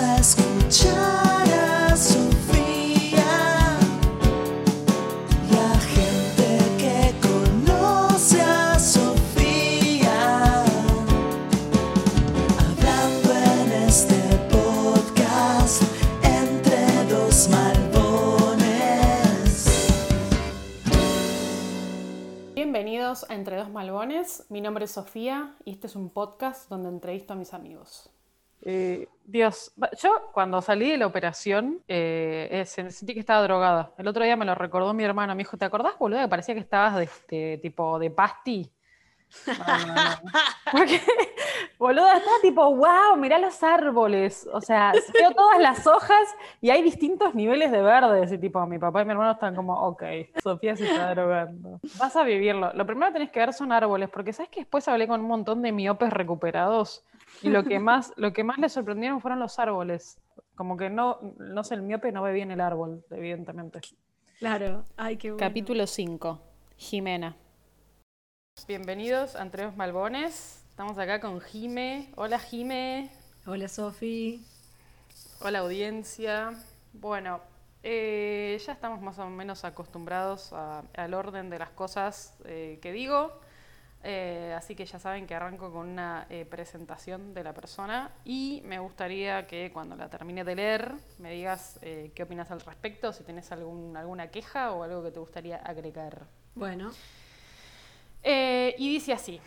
A escuchar a Sofía y a gente que conoce a Sofía. Hablando en este podcast entre dos malbones. Bienvenidos a Entre Dos Malbones. Mi nombre es Sofía y este es un podcast donde entrevisto a mis amigos. Eh, Dios, yo cuando salí de la operación eh, eh, se- sentí que estaba drogada. El otro día me lo recordó mi hermano. Me dijo, ¿te acordás, boludo, que parecía que estabas de, de- tipo de pasti? No, no, no. Porque, boludo, estaba tipo, wow, mirá los árboles. O sea, veo todas las hojas y hay distintos niveles de verdes. Y tipo, mi papá y mi hermano están como, ok, Sofía se está drogando. Vas a vivirlo. Lo primero que tenés que ver son árboles, porque sabes que después hablé con un montón de miopes recuperados y lo que más, lo que más les sorprendieron fueron los árboles. Como que no, no sé, el miope no ve bien el árbol, evidentemente. Claro, ay, qué bueno. Capítulo 5. Jimena. Bienvenidos a Entre Dos Malbones. Estamos acá con Jime. Hola Jime. Hola, Sofi. Hola audiencia. Bueno, eh, ya estamos más o menos acostumbrados a- al orden de las cosas eh, que digo. Eh, así que ya saben que arranco con una eh, presentación de la persona y me gustaría que cuando la termine de leer me digas eh, qué opinas al respecto, si tenés algún, alguna queja o algo que te gustaría agregar. Bueno, Eh, y dice así: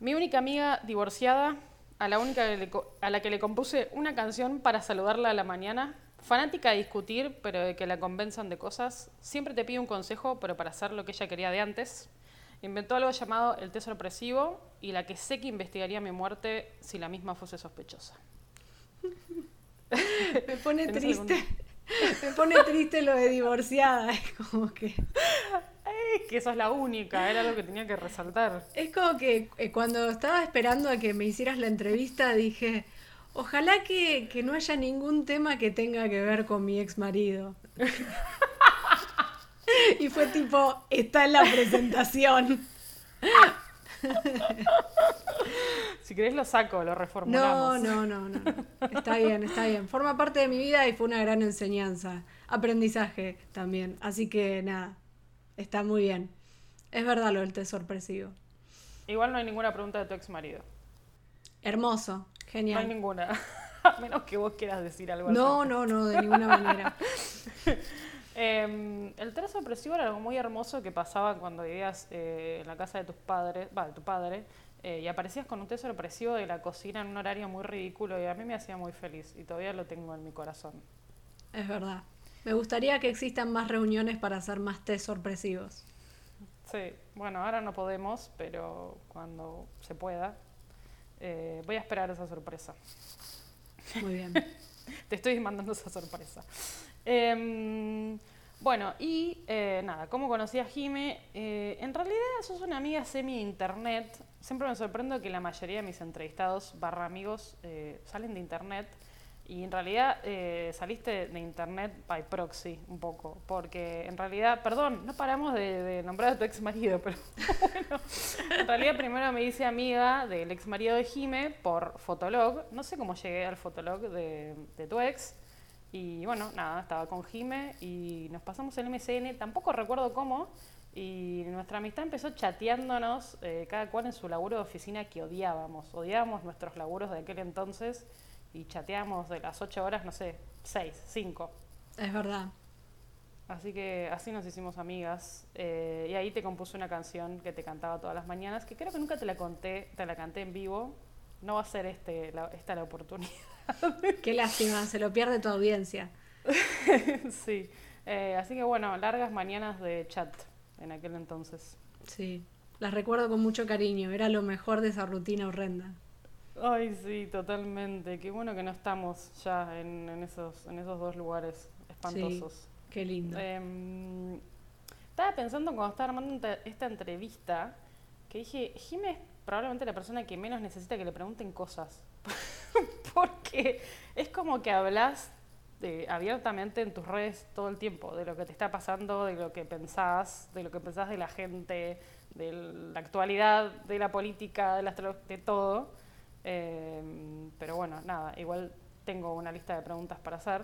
Mi única amiga divorciada, a la, única a la que le compuse una canción para saludarla a la mañana, fanática de discutir, pero de que la convenzan de cosas, siempre te pide un consejo, pero para hacer lo que ella quería de antes. Inventó algo llamado el té sorpresivo y la que sé que investigaría mi muerte si la misma fuese sospechosa. me pone ¿Tenés triste. Me pone triste lo de divorciada. Es como que. Es que sos la única, era lo que tenía que resaltar. Es como que eh, cuando estaba esperando a que me hicieras la entrevista dije. Ojalá que, que no haya ningún tema que tenga que ver con mi ex marido. y fue tipo, está en la presentación. Si querés lo saco, lo No, reformulamos. no, no, no. Está bien, está bien. Forma parte de mi vida y fue una gran enseñanza. Aprendizaje también. Así que nada, está muy bien. Es verdad lo del té sorpresivo. Igual no hay ninguna pregunta de tu ex marido. Hermoso, No hay genial. ninguna. A menos que vos quieras decir algo No, no, no, de ninguna manera. Eh, el tres sorpresivo era algo muy hermoso que pasaba cuando vivías eh, en la casa de tus padres, va, de tu padre, eh, y aparecías con un té sorpresivo de la cocina en un horario muy ridículo y a mí me hacía muy feliz y todavía lo tengo en mi corazón. Es verdad. Me gustaría que existan más reuniones para hacer más té sorpresivos. Sí, bueno, ahora no podemos, pero cuando se pueda, eh, voy a esperar esa sorpresa. Muy bien. Te estoy mandando esa sorpresa. Em, bueno, y eh, nada, ¿cómo conocí a Jime? Eh, en realidad sos una amiga semi-internet. Siempre me sorprendo que la mayoría de mis entrevistados barra amigos eh, salen de internet. Y en realidad eh, saliste de internet by proxy un poco. Porque en realidad, perdón, no paramos de, nombrar a tu ex marido, pero bueno. En realidad primero me hice amiga del ex marido de Jime por Fotolog. No sé cómo llegué al Fotolog de, de tu ex. Y bueno, nada, estaba con Jime y nos pasamos el MCN, tampoco recuerdo cómo, y nuestra amistad empezó chateándonos, eh, cada cual en su laburo de oficina que odiábamos. Odiábamos nuestros laburos de aquel entonces y chateábamos de las 8 horas, no sé, 6, 5. Es verdad. Así que así nos hicimos amigas. eh, y ahí te compuse una canción que te cantaba todas las mañanas, que creo que nunca te la conté, te la canté en vivo. No va a ser este, la- esta la oportunidad. Qué lástima, se lo pierde tu audiencia. sí. Eh, así que bueno, largas mañanas de chat en aquel entonces. Sí. Las recuerdo con mucho cariño. Era lo mejor de esa rutina horrenda. Ay, sí, totalmente. Qué bueno que no estamos ya en, en esos, en esos dos lugares espantosos. Qué lindo. Em, estaba pensando cuando estaba armando esta entrevista que dije, Jimé es probablemente la persona que menos necesita que le pregunten cosas. Porque es como que hablas abiertamente en tus redes todo el tiempo de lo que te está pasando, de lo que pensás, de lo que pensás de la gente, de la actualidad, de la política, de, todo. Eh, pero bueno, nada, igual tengo una lista de preguntas para hacer.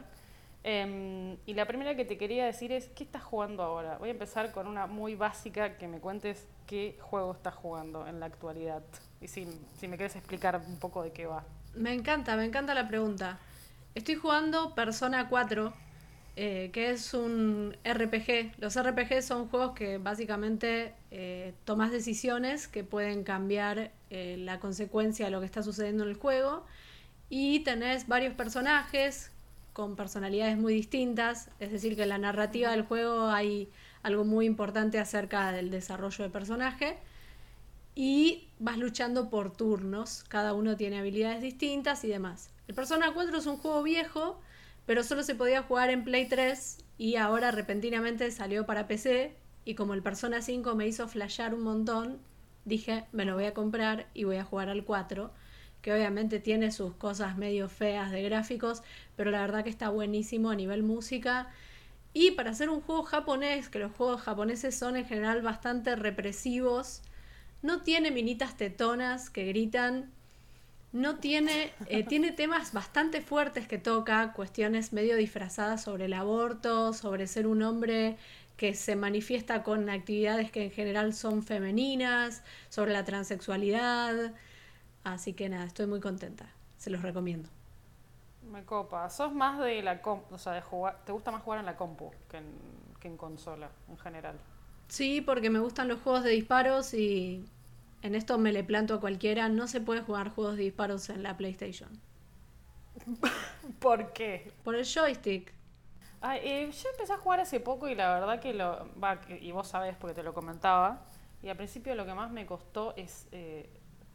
Em, y la primera que te quería decir es, ¿qué estás jugando ahora? Voy a empezar con una muy básica, que me cuentes qué juego estás jugando en la actualidad. Y si, me quieres explicar un poco de qué va. Me encanta, me encanta la pregunta. Estoy jugando Persona 4, eh, que es un RPG. Los RPG son juegos que básicamente eh, tomas decisiones que pueden cambiar eh, la consecuencia de lo que está sucediendo en el juego. Y tenés varios personajes con personalidades muy distintas, es decir, que en la narrativa del juego hay algo muy importante acerca del desarrollo de personaje y vas luchando por turnos, cada uno tiene habilidades distintas y demás. El Persona 4 es un juego viejo, pero solo se podía jugar en Play 3 y ahora repentinamente salió para PC y como el Persona 5 me hizo flashear un montón, dije, me lo voy a comprar y voy a jugar al 4 que obviamente tiene sus cosas medio feas de gráficos, pero la verdad que está buenísimo a nivel música. Y para hacer un juego japonés, que los juegos japoneses son en general bastante represivos, no tiene minitas tetonas que gritan, no tiene, eh, tiene temas bastante fuertes que toca, cuestiones medio disfrazadas sobre el aborto, sobre ser un hombre que se manifiesta con actividades que en general son femeninas, sobre la transexualidad. Así que nada, estoy muy contenta. Se los recomiendo. Me copa. ¿Sos más de la compu, o sea, de jugar, te gusta más jugar en la compu que en, que en consola en general? Sí, porque me gustan los juegos de disparos y en esto me le planto a cualquiera. No se puede jugar juegos de disparos en la PlayStation. ¿Por qué? Por el joystick. Ay, eh, yo empecé a jugar hace poco y la verdad que lo. Va, y vos sabés porque te lo comentaba. Y al principio lo que más me costó es. eh,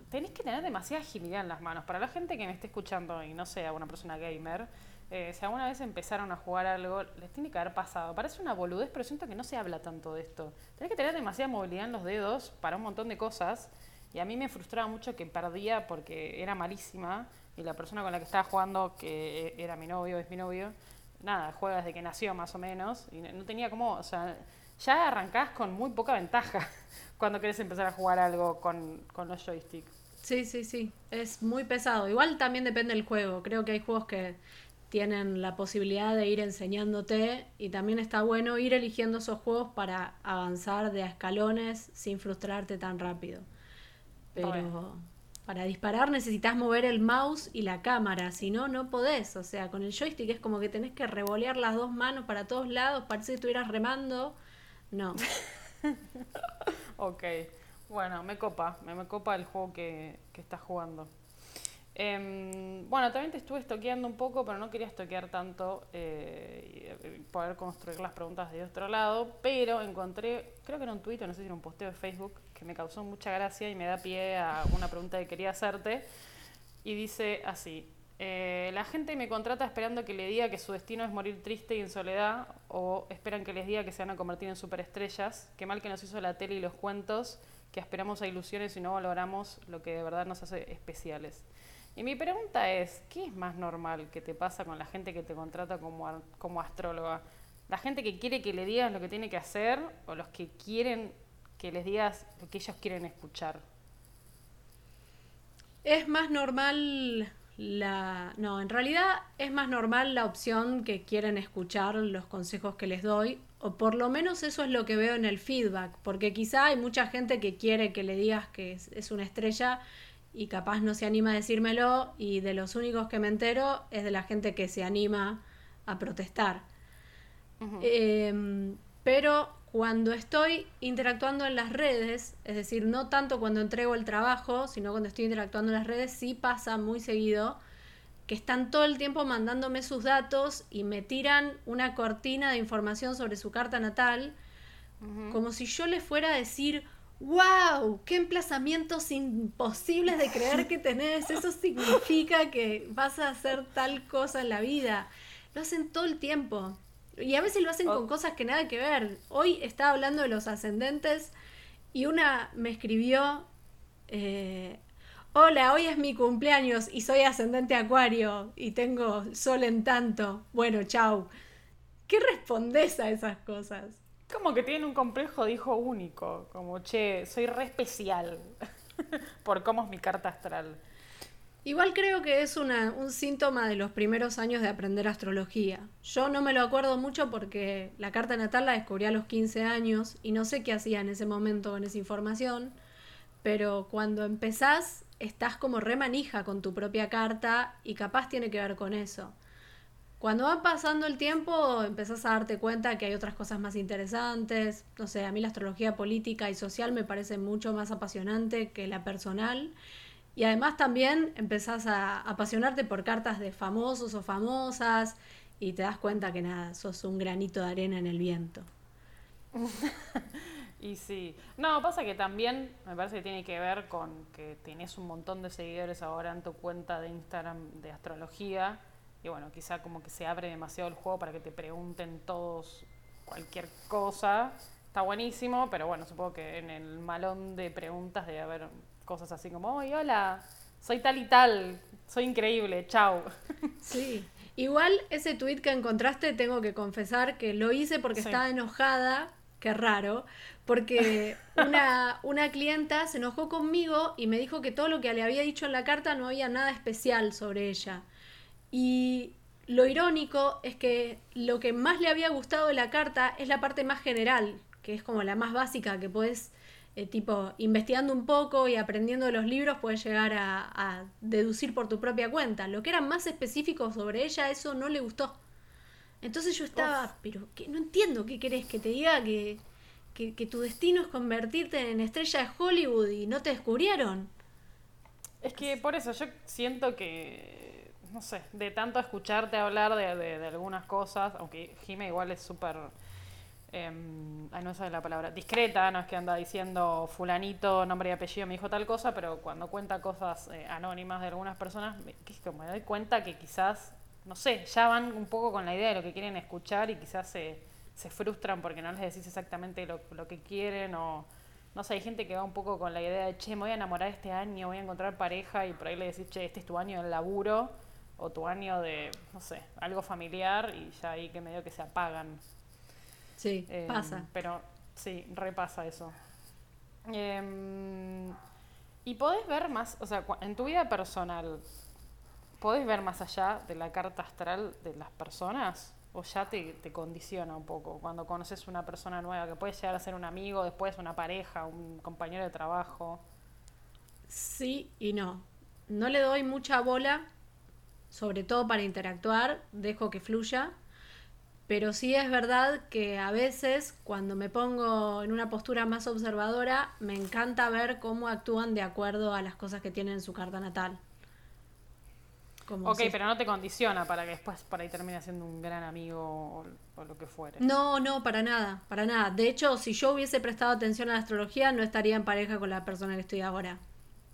tenés que tener demasiada agilidad en las manos. Para la gente que me esté escuchando y no sea una persona gamer, eh, si alguna vez empezaron a jugar algo, les tiene que haber pasado. Parece una boludez, pero siento que no se habla tanto de esto. Tenés que tener demasiada movilidad en los dedos para un montón de cosas. Y a mí me frustraba mucho que perdía porque era malísima. Y la persona con la que estaba jugando, que era mi novio, es mi novio, nada, juega desde que nació más o menos. Y no no tenía como, o sea, ya arrancás con muy poca ventaja cuando querés empezar a jugar algo con, con los joysticks. Sí, sí, sí. Es muy pesado. Igual también depende del juego. Creo que hay juegos que tienen la posibilidad de ir enseñándote y también está bueno ir eligiendo esos juegos para avanzar de a escalones sin frustrarte tan rápido. Pero para disparar necesitas mover el mouse y la cámara, si no, no podés. O sea, con el joystick es como que tenés que revolear las dos manos para todos lados, parece que estuvieras remando. No. Ok, bueno, me copa, me, me copa el juego que, que estás jugando. Em, bueno, también te estuve estoqueando un poco, pero no quería estoquear tanto eh, y, eh, poder construir las preguntas de otro lado, pero encontré, creo que era un tuit, no sé si era un posteo de Facebook, que me causó mucha gracia y me da pie a una pregunta que quería hacerte. Y dice así, eh, la gente me contrata esperando que le diga que su destino es morir triste y en soledad, o esperan que les diga que se van a convertir en superestrellas, qué mal que nos hizo la tele y los cuentos, que aspiramos a ilusiones y no valoramos lo que de verdad nos hace especiales. Y mi pregunta es, ¿qué es más normal que te pasa con la gente que te contrata como, como astróloga? ¿La gente que quiere que le digas lo que tiene que hacer o los que quieren que les digas lo que ellos quieren escuchar? Es más normal la... No, en realidad es más normal la opción que quieren escuchar los consejos que les doy, o por lo menos eso es lo que veo en el feedback, porque quizá hay mucha gente que quiere que le digas que es, es una estrella y capaz no se anima a decírmelo, y de los únicos que me entero es de la gente que se anima a protestar. Em, pero cuando estoy interactuando en las redes, es decir, no tanto cuando entrego el trabajo, sino cuando estoy interactuando en las redes, sí pasa muy seguido que están todo el tiempo mandándome sus datos y me tiran una cortina de información sobre su carta natal, como si yo les fuera a decir, wow, qué emplazamientos imposibles de creer que tenés, eso significa que vas a hacer tal cosa en la vida. Lo hacen todo el tiempo. Y a veces lo hacen con cosas que nada que ver. Hoy estaba hablando de los ascendentes y una me escribió, eh, hola, hoy es mi cumpleaños y soy ascendente acuario y tengo sol en tanto. Bueno, chau. ¿Qué respondes a esas cosas? Como que tienen un complejo de hijo único, como, che, soy re especial por cómo es mi carta astral. Igual creo que es un síntoma de los primeros años de aprender astrología. Yo no me lo acuerdo mucho porque la carta natal la descubrí a los 15 años y no sé qué hacía en ese momento con esa información, pero cuando empezás estás como re manija con tu propia carta y capaz tiene que ver con eso. Cuando va pasando el tiempo empezás a darte cuenta que hay otras cosas más interesantes. No sé, a mí la astrología política y social me parece mucho más apasionante que la personal. Y además también empezás a apasionarte por cartas de famosos o famosas y te das cuenta que nada, sos un granito de arena en el viento. Y sí. No, pasa que también me parece que tiene que ver con que tenés un montón de seguidores ahora en tu cuenta de Instagram de astrología. Y bueno, quizá como que se abre demasiado el juego para que te pregunten todos cualquier cosa. Está buenísimo, pero bueno, supongo que en el malón de preguntas debe haber cosas así como, oye, hola, soy tal y tal, soy increíble, chau. Sí. Igual ese tweet que encontraste, tengo que confesar que lo hice porque Sí. estaba enojada, qué raro, porque una, una clienta se enojó conmigo y me dijo que todo lo que le había dicho en la carta no había nada especial sobre ella. Y lo irónico es que lo que más le había gustado de la carta es la parte más general, que es como la más básica, que puedes, eh, tipo, investigando un poco y aprendiendo de los libros, puedes llegar a, a deducir por tu propia cuenta. Lo que era más específico sobre ella, eso no le gustó. Entonces yo estaba, pero que no entiendo qué querés que te diga que, que, que tu destino es convertirte en estrella de Hollywood y no te descubrieron. Es que por eso yo siento que, no sé, de tanto escucharte hablar de, de- de algunas cosas, aunque Jime igual es súper, ay no sé la palabra, discreta, no es que anda diciendo fulanito, nombre y apellido me dijo tal cosa, pero cuando cuenta cosas eh, anónimas de algunas personas, me, me doy cuenta que quizás, no sé, ya van un poco con la idea de lo que quieren escuchar y quizás se, se frustran porque no les decís exactamente lo, lo que quieren o... No sé, hay gente que va un poco con la idea de, che, me voy a enamorar este año, voy a encontrar pareja y por ahí le decís, che, este es tu año del laburo o tu año de, no sé, algo familiar y ya ahí que medio que se apagan. Sí, Eh, pasa. Pero sí, repasa eso. Em, y podés ver más, o sea, en tu vida personal, ¿podés ver más allá de la carta astral de las personas? ¿O ya te, te condiciona un poco cuando conoces una persona nueva que puede llegar a ser un amigo, después una pareja, un compañero de trabajo? Sí y no. No le doy mucha bola, sobre todo para interactuar, dejo que fluya. Pero sí es verdad que a veces cuando me pongo en una postura más observadora, me encanta ver cómo actúan de acuerdo a las cosas que tienen en su carta natal. Como Ok, si- pero no te condiciona para que después por ahí termine siendo un gran amigo o, o lo que fuere. No, no, para nada, para nada. De hecho, si yo hubiese prestado atención a la astrología, no estaría en pareja con la persona que estoy ahora.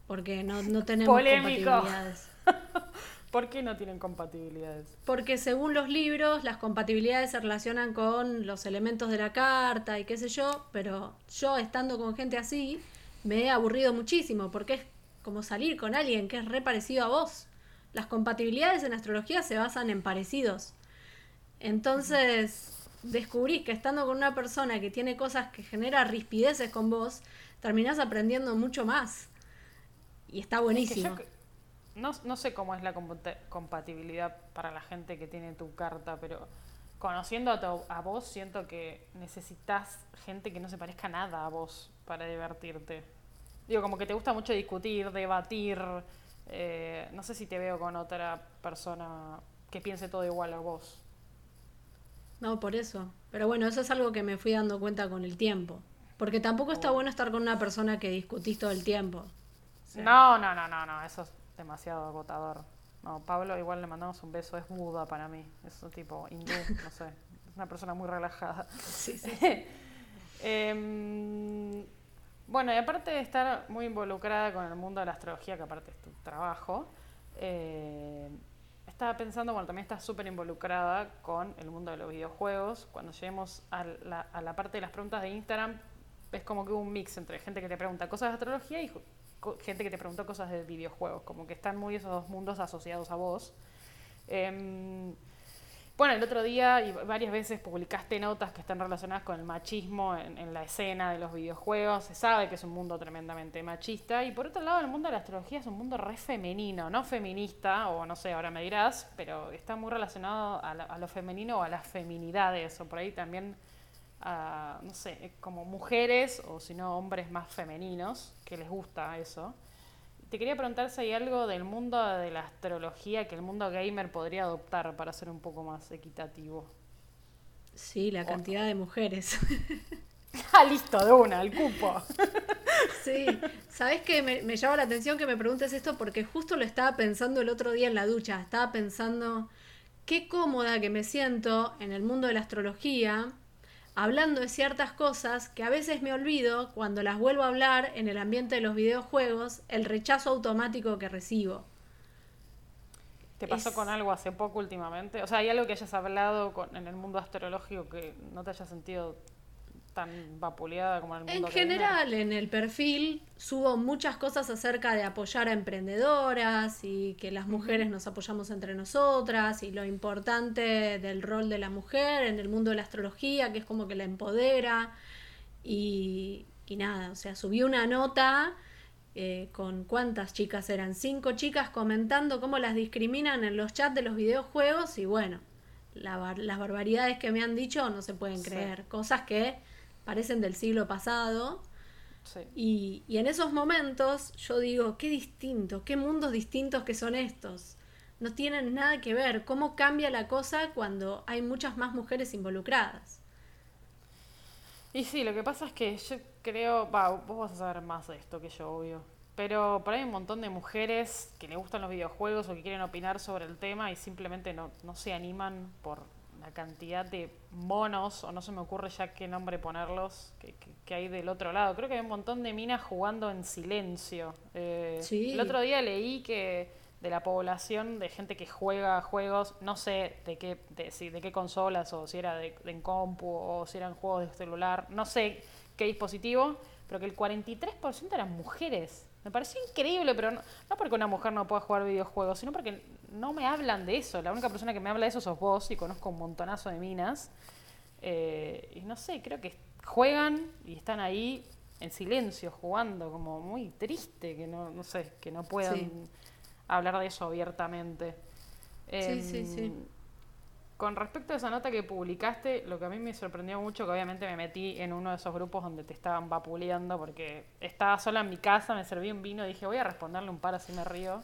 Porque no, no tenemos Polémico. compatibilidades. ¿Por qué no tienen compatibilidades? Porque según los libros, las compatibilidades se relacionan con los elementos de la carta y qué sé yo, pero yo estando con gente así, me he aburrido muchísimo, porque es como salir con alguien que es re parecido a vos. Las compatibilidades en astrología se basan en parecidos. Entonces, descubrís que estando con una persona que tiene cosas que genera rispideces con vos, terminás aprendiendo mucho más. Y está Es que buenísimo. yo no, no sé cómo es la compatibilidad para la gente que tiene tu carta, pero conociendo a, tu- a vos, siento que necesitas gente que no se parezca nada a vos para divertirte. Digo, como que te gusta mucho discutir, debatir. eh, no sé si te veo con otra persona que piense todo igual a vos. No, por eso. Pero bueno, eso es algo que me fui dando cuenta con el tiempo. Porque tampoco está bueno estar con una persona que discutís todo el tiempo. Sí. No, no, no, no, no, eso es demasiado agotador. No, Pablo igual le mandamos un beso, es Buda para mí, es un tipo hindú, no sé, es una persona muy relajada. Sí, sí. Em, bueno, y aparte de estar muy involucrada con el mundo de la astrología, que aparte es tu trabajo, eh, estaba pensando, bueno, también estás súper involucrada con el mundo de los videojuegos. Cuando lleguemos a la, a la parte de las preguntas de Instagram, es como que hubo un mix entre gente que te pregunta cosas de astrología y gente que te preguntó cosas de videojuegos, como que están muy esos dos mundos asociados a vos. Em, Bueno, el otro día y varias veces publicaste notas que están relacionadas con el machismo en, en, la escena de los videojuegos. Se sabe que es un mundo tremendamente machista. Y por otro lado, el mundo de la astrología es un mundo re femenino, no feminista, o no sé, ahora me dirás, pero está muy relacionado a, la- a lo femenino o a las feminidades, o por ahí también a, no sé, como mujeres o si no hombres más femeninos, que les gusta eso. Te quería preguntar si hay algo del mundo de la astrología que el mundo gamer podría adoptar para ser un poco más equitativo. Sí, la cantidad de mujeres. Ah, listo, de una, el cupo. Sí, ¿sabes qué? Me, me llama la atención que me preguntes esto porque justo lo estaba pensando el otro día en la ducha. Estaba pensando qué cómoda que me siento en el mundo de la astrología, hablando de ciertas cosas que a veces me olvido cuando las vuelvo a hablar en el ambiente de los videojuegos, el rechazo automático que recibo. ¿Te pasó Es- con algo hace poco últimamente? O sea, ¿hay algo que hayas hablado con- en el mundo astrológico que no te haya sentido tan vapuleada como en el En mundo gamer? general, en el perfil subo muchas cosas acerca de apoyar a emprendedoras y que las mujeres nos apoyamos entre nosotras y lo importante del rol de la mujer en el mundo de la astrología, que es como que la empodera. Y, y nada, o sea, subí una nota eh, con cuántas chicas eran, cinco chicas comentando cómo las discriminan en los chats de los videojuegos y bueno, la bar- las barbaridades que me han dicho no se pueden Sí. creer, cosas que parecen del siglo pasado. Sí. Y, y en esos momentos yo digo, qué distinto, qué mundos distintos que son estos. No tienen nada que ver. ¿Cómo cambia la cosa cuando hay muchas más mujeres involucradas? Y sí, lo que pasa es que yo creo, va, vos vas a saber más de esto que yo, obvio. Pero por ahí hay un montón de mujeres que le gustan los videojuegos o que quieren opinar sobre el tema y simplemente no, no se animan por la cantidad de monos, o no se me ocurre ya qué nombre ponerlos, que, que- que hay del otro lado. Creo que hay un montón de minas jugando en silencio. Eh, Sí. El otro día leí que de la población de gente que juega juegos, no sé de qué, de, si, de qué consolas o si era de, de en compu o si eran juegos de celular, no sé qué dispositivo, pero que el 43% eran mujeres. Me pareció increíble, pero no, no porque una mujer no pueda jugar videojuegos, sino porque no me hablan de eso. La única persona que me habla de eso sos vos y conozco un montonazo de minas. Eh, y no sé, creo que juegan y están ahí en silencio jugando, como muy triste que no, no sé, que no puedan Sí. hablar de eso abiertamente. Sí, sí, sí. Con respecto a esa nota que publicaste, lo que a mí me sorprendió mucho, que obviamente me metí en uno de esos grupos donde te estaban vapuleando, porque estaba sola en mi casa, me serví un vino y dije, voy a responderle un par así me río.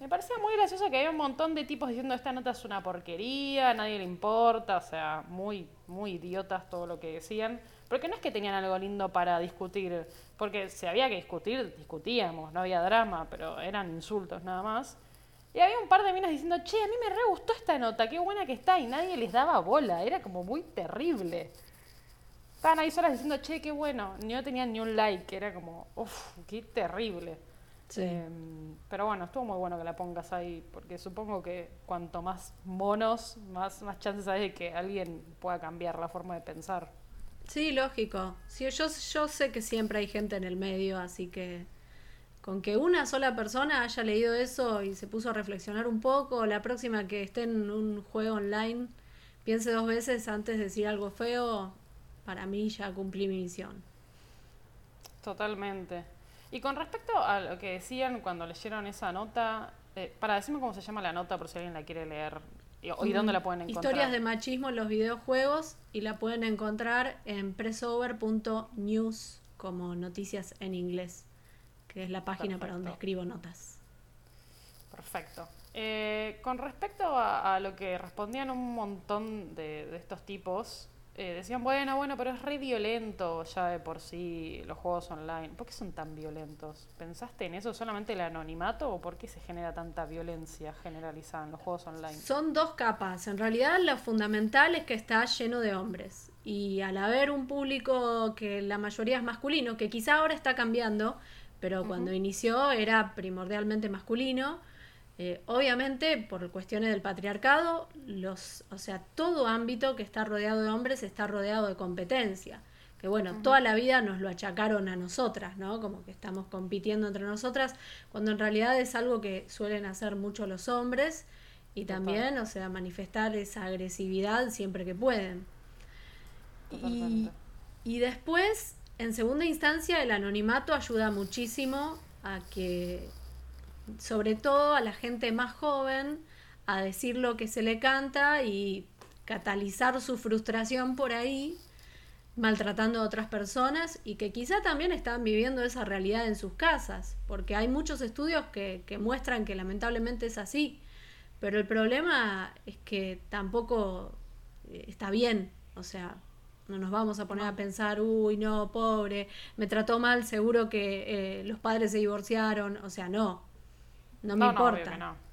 Me parecía muy gracioso que había un montón de tipos diciendo esta nota es una porquería, a nadie le importa, o sea, muy, muy idiotas todo lo que decían. Porque no es que tenían algo lindo para discutir, porque si había que discutir, discutíamos, no había drama, pero eran insultos nada más. Y había un par de minas diciendo, che, a mí me re gustó esta nota, qué buena que está, y nadie les daba bola, era como muy terrible. Estaban ahí solas diciendo, che, qué bueno, ni no tenían ni un like, era como, uff, qué terrible. Sí. Em, pero bueno, estuvo muy bueno que la pongas ahí, porque supongo que cuanto más monos, más, más chances hay de que alguien pueda cambiar la forma de pensar. Sí, lógico. Sí, yo, yo sé que siempre hay gente en el medio, así que con que una sola persona haya leído eso y se puso a reflexionar un poco, la próxima que esté en un juego online, piense dos veces antes de decir algo feo, para mí ya cumplí mi misión. Totalmente. Y con respecto a lo que decían cuando leyeron esa nota, eh, para decirme cómo se llama la nota por si alguien la quiere leer y, y dónde la pueden encontrar. Historias de machismo en los videojuegos y la pueden encontrar en pressover.news como noticias en inglés, que es la página para donde escribo notas. Perfecto. Eh, con respecto a, a lo que respondían un montón de, de estos tipos, eh, decían, bueno, bueno, pero es re violento ya de por sí los juegos online. ¿Por qué son tan violentos? ¿Pensaste en eso solamente el anonimato o por qué se genera tanta violencia generalizada en los juegos online? Son dos capas. En realidad lo fundamental es que está lleno de hombres. Y al haber un público que la mayoría es masculino, que quizá ahora está cambiando, pero cuando inició era primordialmente masculino, eh, obviamente por cuestiones del patriarcado, los, o sea, todo ámbito que está rodeado de hombres está rodeado de competencia. Que bueno, toda la vida nos lo achacaron a nosotras, ¿no? Como que estamos compitiendo entre nosotras, cuando en realidad es algo que suelen hacer mucho los hombres Y también, o sea, manifestar esa agresividad siempre que pueden. Y, y después, en segunda instancia, el anonimato ayuda muchísimo a que, sobre todo a la gente más joven, a decir lo que se le canta y catalizar su frustración por ahí, maltratando a otras personas y que quizá también están viviendo esa realidad en sus casas, porque hay muchos estudios que, que muestran que lamentablemente es así, pero el problema es que tampoco eh, está bien, o sea, no nos vamos a poner a pensar, uy, no, pobre, me trató mal, seguro que eh, los padres se divorciaron, o sea, no, no me no, importa. no.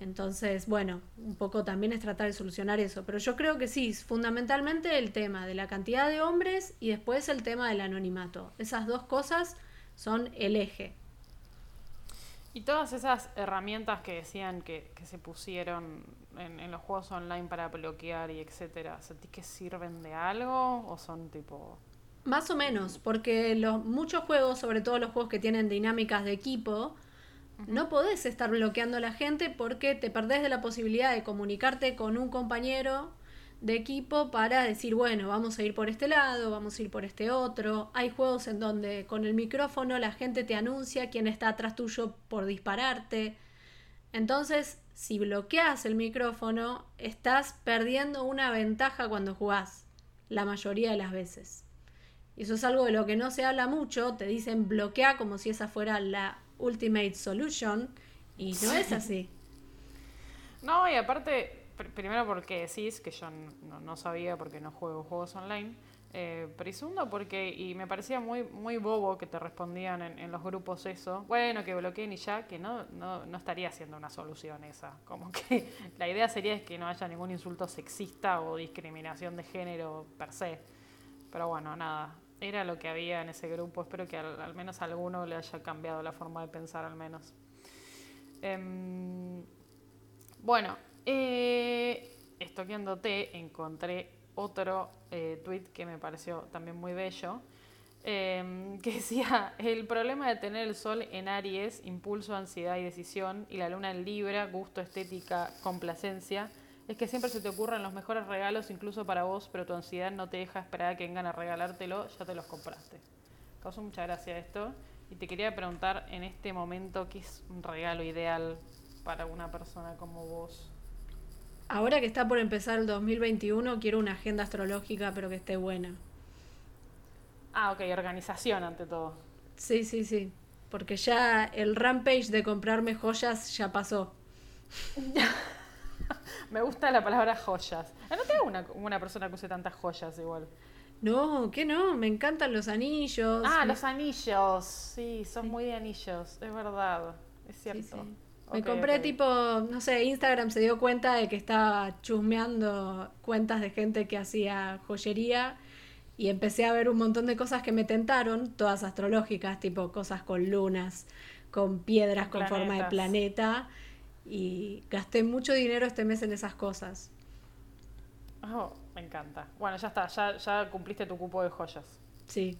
Entonces, bueno, un poco también es tratar de solucionar eso. Pero yo creo que sí, fundamentalmente el tema de la cantidad de hombres y después el tema del anonimato. Esas dos cosas son el eje. Y todas esas herramientas que decían que, que se pusieron en, en los juegos online para bloquear y etcétera, ¿sentís que sirven de algo o son tipo... Más o menos, porque los, muchos juegos, sobre todo los juegos que tienen dinámicas de equipo, no podés estar bloqueando a la gente porque te perdés de la posibilidad de comunicarte con un compañero de equipo para decir, bueno, vamos a ir por este lado, vamos a ir por este otro. Hay juegos en donde con el micrófono la gente te anuncia quién está atrás tuyo por dispararte. Entonces, si bloqueas el micrófono, estás perdiendo una ventaja cuando jugás, la mayoría de las veces. Y eso es algo de lo que no se habla mucho, te dicen bloquea como si esa fuera la ultimate solution, y no es así. No, y aparte, primero porque decís, que yo no, sabía porque no juego juegos online, eh, pero y segundo porque, y me parecía muy, muy bobo que te respondían en, en los grupos eso, bueno, que bloqueen y ya, que no, no, no estaría siendo una solución esa. Como que la idea sería es que no haya ningún insulto sexista o discriminación de género per se. Pero bueno, nada, era lo que había en ese grupo, espero que al, menos alguno le haya cambiado la forma de pensar al menos. Em, bueno, eh, estoqueándote encontré otro eh, tweet que me pareció también muy bello, em, que decía, el problema de tener el sol en Aries, impulso, ansiedad y decisión, y la luna en Libra, gusto, estética, complacencia, es que siempre se te ocurren los mejores regalos incluso para vos, pero tu ansiedad no te deja esperar a que vengan a regalártelo, ya te los compraste. Causó mucha gracia esto. Y te quería preguntar en este momento qué es un regalo ideal para una persona como vos. Ahora que está por empezar el 2021, quiero una agenda astrológica, pero que esté buena. Ah, ok, organización ante todo. Sí, sí, sí. Porque ya el rampage de comprarme joyas ya pasó. Me gusta la palabra joyas. Ah, No tengo una, una persona que use tantas joyas igual. No, que no, me encantan los anillos. Ah, me- los anillos. Sí, sos muy de anillos, es verdad. Es Sí, cierto. Me compré tipo, no sé, Instagram se dio cuenta de que estaba chusmeando cuentas de gente que hacía joyería y empecé a ver un montón de cosas que me tentaron, todas astrológicas, tipo cosas con lunas, con piedras con forma de planeta y gasté mucho dinero este mes en esas cosas. Oh, me encanta. Bueno, ya está, ya, ya cumpliste tu cupo de joyas. Sí,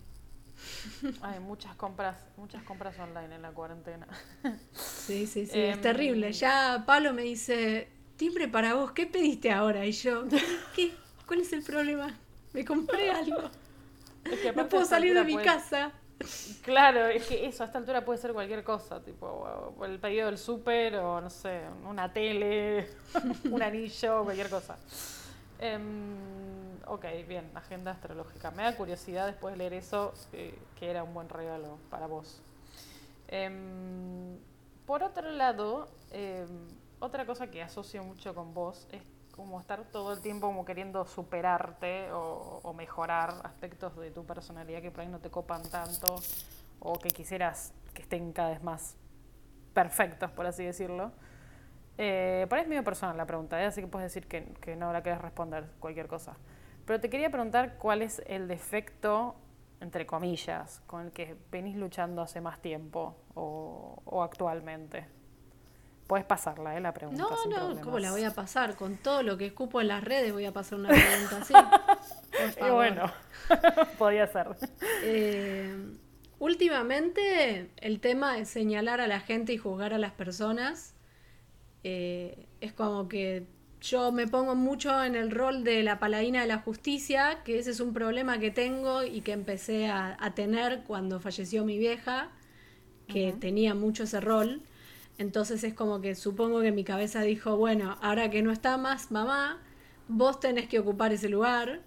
Hay muchas compras, muchas compras online en la cuarentena. sí, sí, sí, Em, es terrible. Ya Pablo me dice, timbre para vos, ¿qué pediste ahora? Y yo, ¿qué? ¿Cuál es el problema? Me compré algo. Es que No puedo salir de mi puede- casa. Claro, es que eso, a esta altura puede ser cualquier cosa, tipo el pedido del súper o no sé, una tele, un anillo, cualquier cosa. Em, ok, bien, agenda astrológica. Me da curiosidad después de leer eso, eh, que era un buen regalo para vos. Em, por otro lado, em, otra cosa que asocio mucho con vos es como estar todo el tiempo como queriendo superarte o, mejorar aspectos de tu personalidad que por ahí no te copan tanto o que quisieras que estén cada vez más perfectos, por así decirlo. Eh, por ahí es medio personal la pregunta, ¿eh? así que puedes decir que, que no la querés responder cualquier cosa. Pero te quería preguntar cuál es el defecto, entre comillas, con el que venís luchando hace más tiempo o, o actualmente. Puedes pasarla, ¿eh? La pregunta. No, sin no, problemas. ¿cómo la voy a pasar? Con todo lo que escupo en las redes voy a pasar una pregunta así. Y bueno, podía ser. Eh, últimamente el tema de señalar a la gente y juzgar a las personas eh, es como que yo me pongo mucho en el rol de la paladina de la justicia, que ese es un problema que tengo y que empecé a, a tener cuando falleció mi vieja, que tenía mucho ese rol. Entonces es como que supongo que mi cabeza dijo, bueno, ahora que no está más mamá, vos tenés que ocupar ese lugar.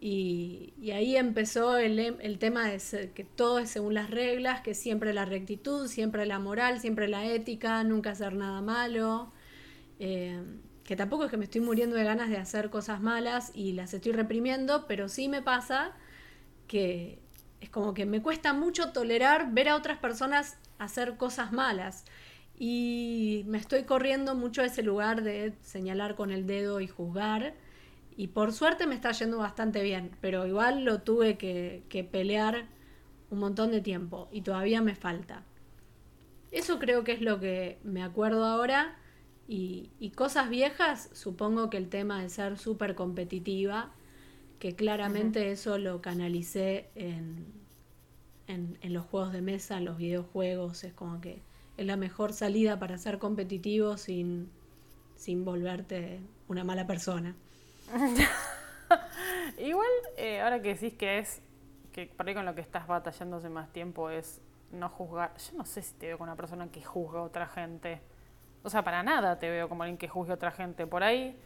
Y, y ahí empezó el, el tema de ser- que todo es según las reglas, que siempre la rectitud, siempre la moral, siempre la ética, nunca hacer nada malo. Eh, que tampoco es que me estoy muriendo de ganas de hacer cosas malas y las estoy reprimiendo, pero sí me pasa que es como que me cuesta mucho tolerar ver a otras personas hacer cosas malas. Y me estoy corriendo mucho a ese lugar de señalar con el dedo y juzgar. Y por suerte me está yendo bastante bien, pero igual lo tuve que, que pelear un montón de tiempo y todavía me falta. Eso creo que es lo que me acuerdo ahora. Y, y cosas viejas, supongo que el tema de ser súper competitiva, que claramente eso lo canalicé en, en, en los juegos de mesa, en los videojuegos. Es como que es la mejor salida para ser competitivo sin, sin volverte una mala persona. Igual, eh, ahora que decís que es, que por ahí con lo que estás batallando hace más tiempo es no juzgar. Yo no sé si te veo con una persona que juzga a otra gente. O sea, para nada te veo como alguien que juzgue a otra gente. Por ahí,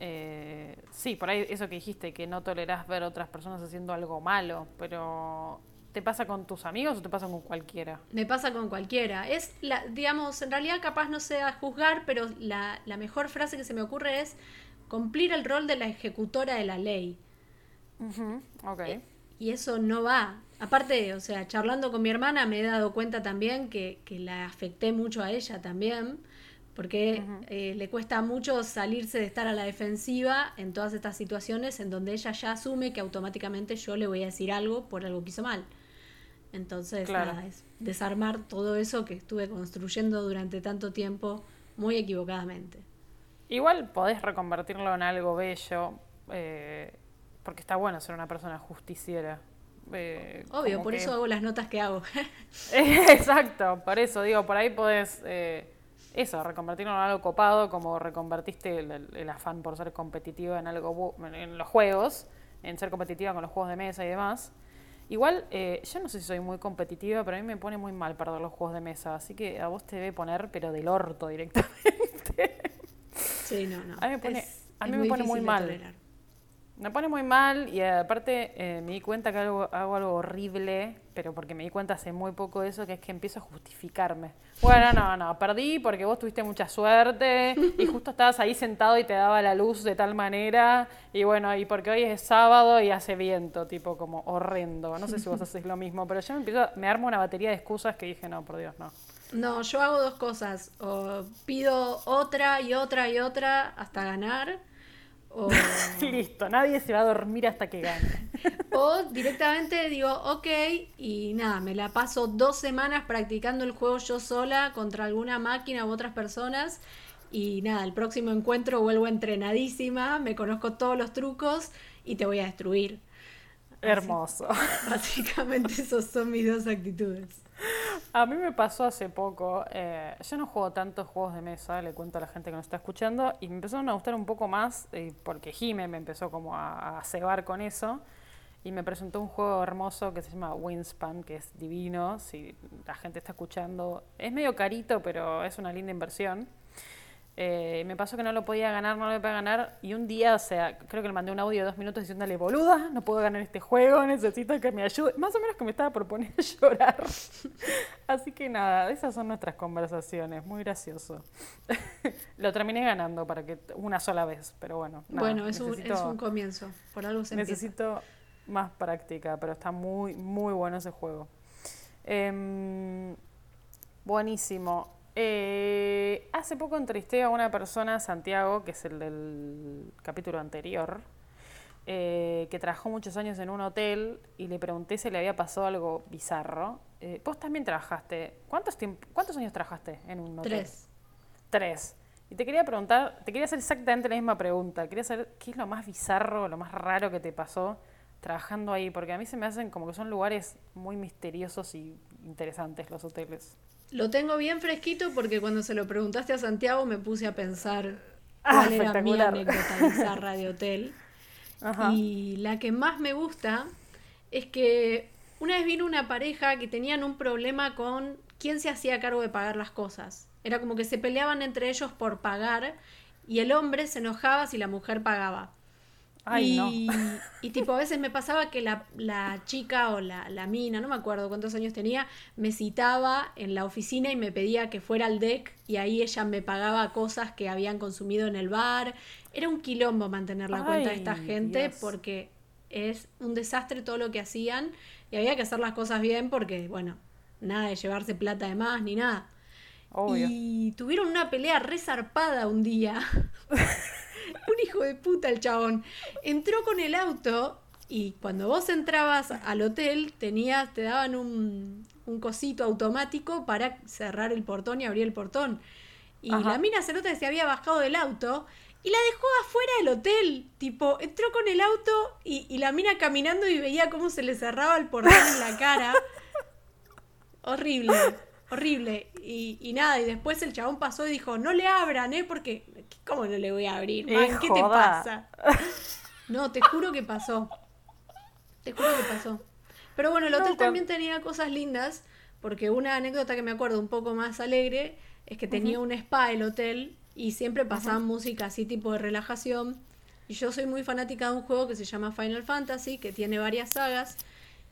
eh, sí, por ahí eso que dijiste, que no tolerás ver a otras personas haciendo algo malo, pero ¿te pasa con tus amigos o te pasa con cualquiera? Me pasa con cualquiera. Es, la, digamos, en realidad capaz no sea juzgar, pero la, la mejor frase que se me ocurre es cumplir el rol de la ejecutora de la ley. Ok. Y eso no va. Aparte, o sea, charlando con mi hermana me he dado cuenta también que, que la afecté mucho a ella también, porque eh, le cuesta mucho salirse de estar a la defensiva en todas estas situaciones en donde ella ya asume que automáticamente yo le voy a decir algo por algo que hizo mal. Entonces, Claro. nada, es desarmar todo eso que estuve construyendo durante tanto tiempo muy equivocadamente. Igual podés reconvertirlo en algo bello, eh, porque está bueno ser una persona justiciera. Eh, Obvio, por que- eso hago las notas que hago. Exacto, por eso digo, por ahí podés eh, eso, reconvertirlo en algo copado, como reconvertiste el, el- el afán por ser competitiva en algo en- los juegos, en ser competitiva con los juegos de mesa y demás. Igual, eh, yo no sé si soy muy competitiva, pero a mí me pone muy mal perder los juegos de mesa, así que a vos te debe poner, pero del orto directamente. sí, no, no. A mí me pone- Es- a mí me pone muy mal. tolerar. Me pone muy mal y aparte eh, me di cuenta que algo, hago algo horrible, pero porque me di cuenta hace muy poco de eso, que es que empiezo a justificarme. Bueno, no, no, perdí porque vos tuviste mucha suerte y justo estabas ahí sentado y te daba la luz de tal manera y bueno, y porque hoy es sábado y hace viento, tipo como horrendo. No sé si vos haces lo mismo, pero yo me empiezo, me armo una batería de excusas que dije, no, por Dios, no. No, yo hago dos cosas. O pido otra y otra y otra hasta ganar. O, Listo, nadie se va a dormir hasta que gane. o directamente digo, ok, y nada, me la paso dos semanas practicando el juego yo sola contra alguna máquina u otras personas. Y nada, el próximo encuentro vuelvo entrenadísima, me conozco todos los trucos y te voy a destruir. Hermoso. Básicamente esas son mis dos actitudes. A mí me pasó hace poco, eh, yo no juego tantos juegos de mesa, le cuento a la gente que nos está escuchando, y me empezaron a gustar un poco más, eh, porque Jime me empezó como a, a cebar con eso, y me presentó un juego hermoso que se llama Wingspan, que es divino, si la gente está escuchando, es medio carito, pero es una linda inversión. Eh, me pasó que no lo podía ganar, no lo podía ganar. Y un día, o sea, creo que le mandé un audio de dos minutos diciéndole, boluda, no puedo ganar este juego, necesito que me ayude. Más o menos que me estaba por poner a llorar. Así que nada, esas son nuestras conversaciones, muy gracioso. lo terminé ganando para que una sola vez, pero bueno. nada, bueno, es un, necesito- es un comienzo. Por algo se empieza. Necesito más práctica, pero está muy, muy bueno ese juego. Em, buenísimo. Eh, hace poco entrevisté a una persona, Santiago, que es el del capítulo anterior, eh, que trabajó muchos años en un hotel y le pregunté si le había pasado algo bizarro. Eh, vos también trabajaste. ¿Cuántos, ¿Cuántos años trabajaste en un hotel? Tres. Tres. Y te quería preguntar, te quería hacer exactamente la misma pregunta. Quería saber qué es lo más bizarro, lo más raro que te pasó trabajando ahí, porque a mí se me hacen como que son lugares muy misteriosos y interesantes los hoteles. Lo tengo bien fresquito porque cuando se lo preguntaste a Santiago me puse a pensar Ah, cuál era mi anécdota bizarra de hotel. Ajá. Y la que más me gusta es que una vez vino una pareja que tenían un problema con quién se hacía cargo de pagar las cosas. Era como que se peleaban entre ellos por pagar y el hombre se enojaba si la mujer pagaba. Ay, no. y, y tipo a veces me pasaba que la, la chica o la, la mina, no me acuerdo cuántos años tenía, me citaba en la oficina y me pedía que fuera al deck y ahí ella me pagaba cosas que habían consumido en el bar. Era un quilombo mantener la cuenta de esta gente Dios. porque es un desastre todo lo que hacían y había que hacer las cosas bien porque, bueno, nada de llevarse plata de más ni nada. Obvio. Y tuvieron una pelea resarpada un día. un hijo de puta el chabón. Entró con el auto y cuando vos entrabas al hotel tenías, te daban un, un cosito automático para cerrar el portón y abrir el portón. Y Ajá. la mina se nota que se había bajado del auto y la dejó afuera del hotel. Tipo, entró con el auto y, y la mina caminando y veía cómo se le cerraba el portón en la cara. Horrible, horrible. Y, y nada, y después el chabón pasó y dijo, no le abran, ¿eh? Porque, ¿cómo no le voy a abrir? Eh? ¿Qué te pasa? No, te juro que pasó. Te juro que pasó. Pero bueno, el hotel también tenía cosas lindas, porque una anécdota que me acuerdo un poco más alegre es que tenía un spa el hotel y siempre pasaban música así tipo de relajación. Y yo soy muy fanática de un juego que se llama Final Fantasy, que tiene varias sagas.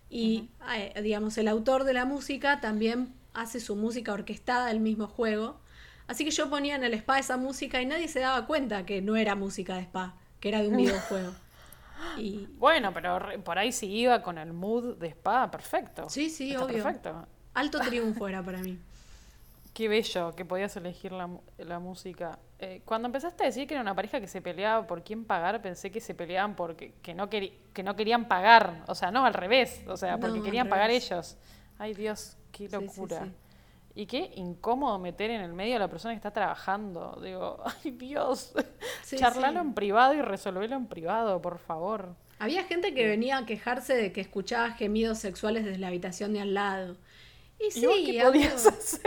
Y eh, digamos, el autor de la música también hace su música orquestada del mismo juego. Así que yo ponía en el spa esa música y nadie se daba cuenta que no era música de spa, que era de un videojuego. Y Bueno, pero por ahí si iba con el mood de spa, perfecto. Sí, sí, Está obvio. Perfecto. alto triunfo era para mí. Qué bello que podías elegir la, mu- la música. Eh, cuando empezaste a decir que era una pareja que se peleaba por quién pagar, pensé que se peleaban porque que no, que no querían pagar. O sea, no, al revés. O sea, porque No, querían pagar ellos. Ay, Dios, qué Sí, sí, locura. sí. Y qué incómodo meter en el medio a la persona que está trabajando. Digo, ay, Dios. Charlalo en privado y resolvelo en privado, por favor. Había gente que venía a quejarse de que escuchaba gemidos sexuales desde la habitación de al lado. Y ¿Y vos sí, qué amigo, podías hacer?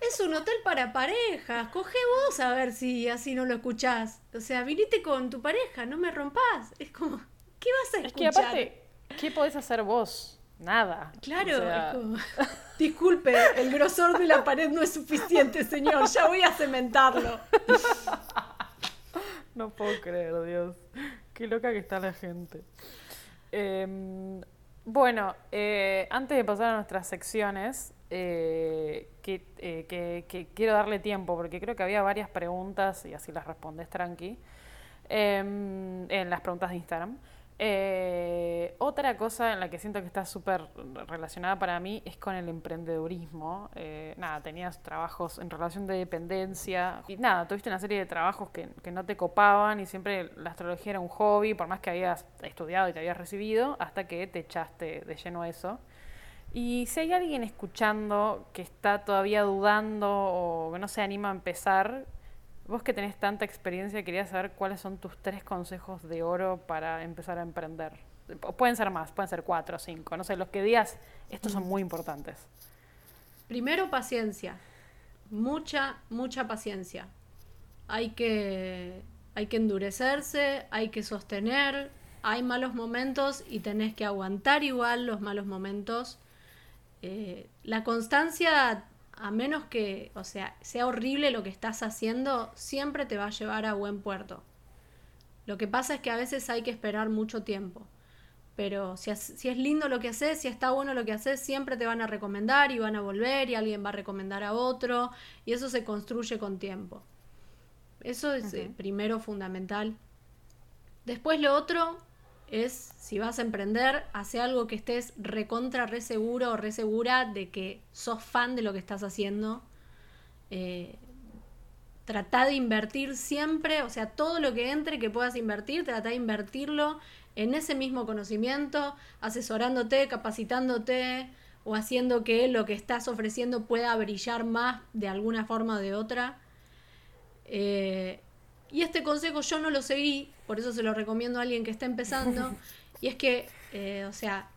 es un hotel para parejas. Coge vos a ver si así no lo escuchás. O sea, viniste con tu pareja, no me rompas. Es como, ¿qué vas a Es que escuchar? aparte, ¿qué podés hacer vos? Nada. Claro, O sea, es como, disculpe, el grosor de la pared no es suficiente, señor. Ya voy a cementarlo. No puedo creer, Dios. Qué loca que está la gente. Em, bueno, eh, antes de pasar a nuestras secciones, eh, que, eh, que- que quiero darle tiempo porque creo que había varias preguntas y así las respondes tranqui. em, en las preguntas de Instagram. Eh, otra cosa en la que siento que está súper relacionada para mí es con el emprendedurismo. Eh, nada, tenías trabajos en relación de dependencia y nada, tuviste una serie de trabajos que, que no te copaban y siempre la astrología era un hobby, por más que habías estudiado y te habías recibido, hasta que te echaste de lleno a eso. Y si hay alguien escuchando que está todavía dudando o que no se anima a empezar, vos que tenés tanta experiencia, quería saber cuáles son tus tres consejos de oro para empezar a emprender. Pueden ser más, pueden ser cuatro o cinco, no sé, los que digas, estos son muy importantes. Primero, paciencia. Mucha, mucha paciencia. Hay que, hay que endurecerse, hay que sostener. Hay malos momentos y tenés que aguantar igual los malos momentos. Eh, la constancia, a menos que, o sea, sea horrible lo que estás haciendo, siempre te va a llevar a buen puerto. Lo que pasa es que a veces hay que esperar mucho tiempo. Pero si, es lindo lo que haces, si está bueno lo que haces, siempre te van a recomendar y van a volver y alguien va a recomendar a otro y eso se construye con tiempo. Eso es eh, primero fundamental. Después lo otro es, si vas a emprender, hace algo que estés recontra, re seguro o re segura de que sos fan de lo que estás haciendo. Eh, Trata de invertir siempre, o sea, todo lo que entre que puedas invertir, trata de invertirlo en ese mismo conocimiento, asesorándote, capacitándote o haciendo que lo que estás ofreciendo pueda brillar más de alguna forma o de otra. Eh, y este consejo yo no lo seguí, por eso se lo recomiendo a alguien que está empezando. Y es que, eh, o sea,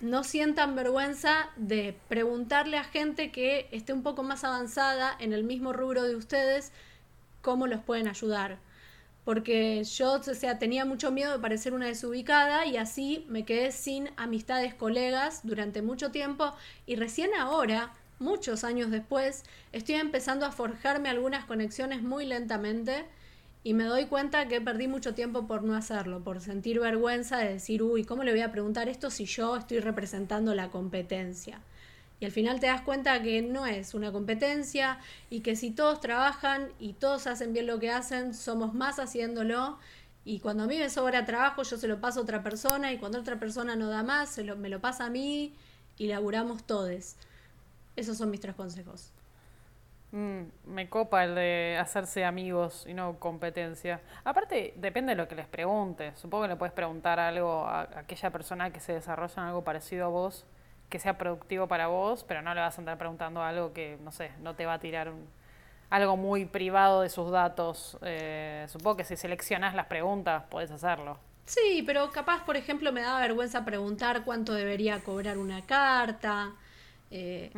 no sientan vergüenza de preguntarle a gente que esté un poco más avanzada en el mismo rubro de ustedes cómo los pueden ayudar. Porque yo, o sea, tenía mucho miedo de parecer una desubicada y así me quedé sin amistades, colegas durante mucho tiempo y recién ahora, muchos años después, estoy empezando a forjarme algunas conexiones muy lentamente y me doy cuenta que perdí mucho tiempo por no hacerlo, por sentir vergüenza de decir, uy, ¿cómo le voy a preguntar esto si yo estoy representando la competencia? Y al final te das cuenta que no es una competencia y que si todos trabajan y todos hacen bien lo que hacen, somos más haciéndolo. Y cuando a mí me sobra trabajo, yo se lo paso a otra persona y cuando otra persona no da más, se lo, me lo pasa a mí y laburamos todos. Esos son mis tres consejos. Mm, me copa el de hacerse amigos y no competencia. Aparte, depende de lo que les preguntes. Supongo que le puedes preguntar algo a aquella persona que se desarrolla en algo parecido a vos que sea productivo para vos, pero no le vas a andar preguntando algo que, no sé, no te va a tirar un, algo muy privado de sus datos. Eh, supongo que si seleccionas las preguntas, podés hacerlo. Sí, pero capaz, por ejemplo, me daba vergüenza preguntar cuánto debería cobrar una carta. Eh,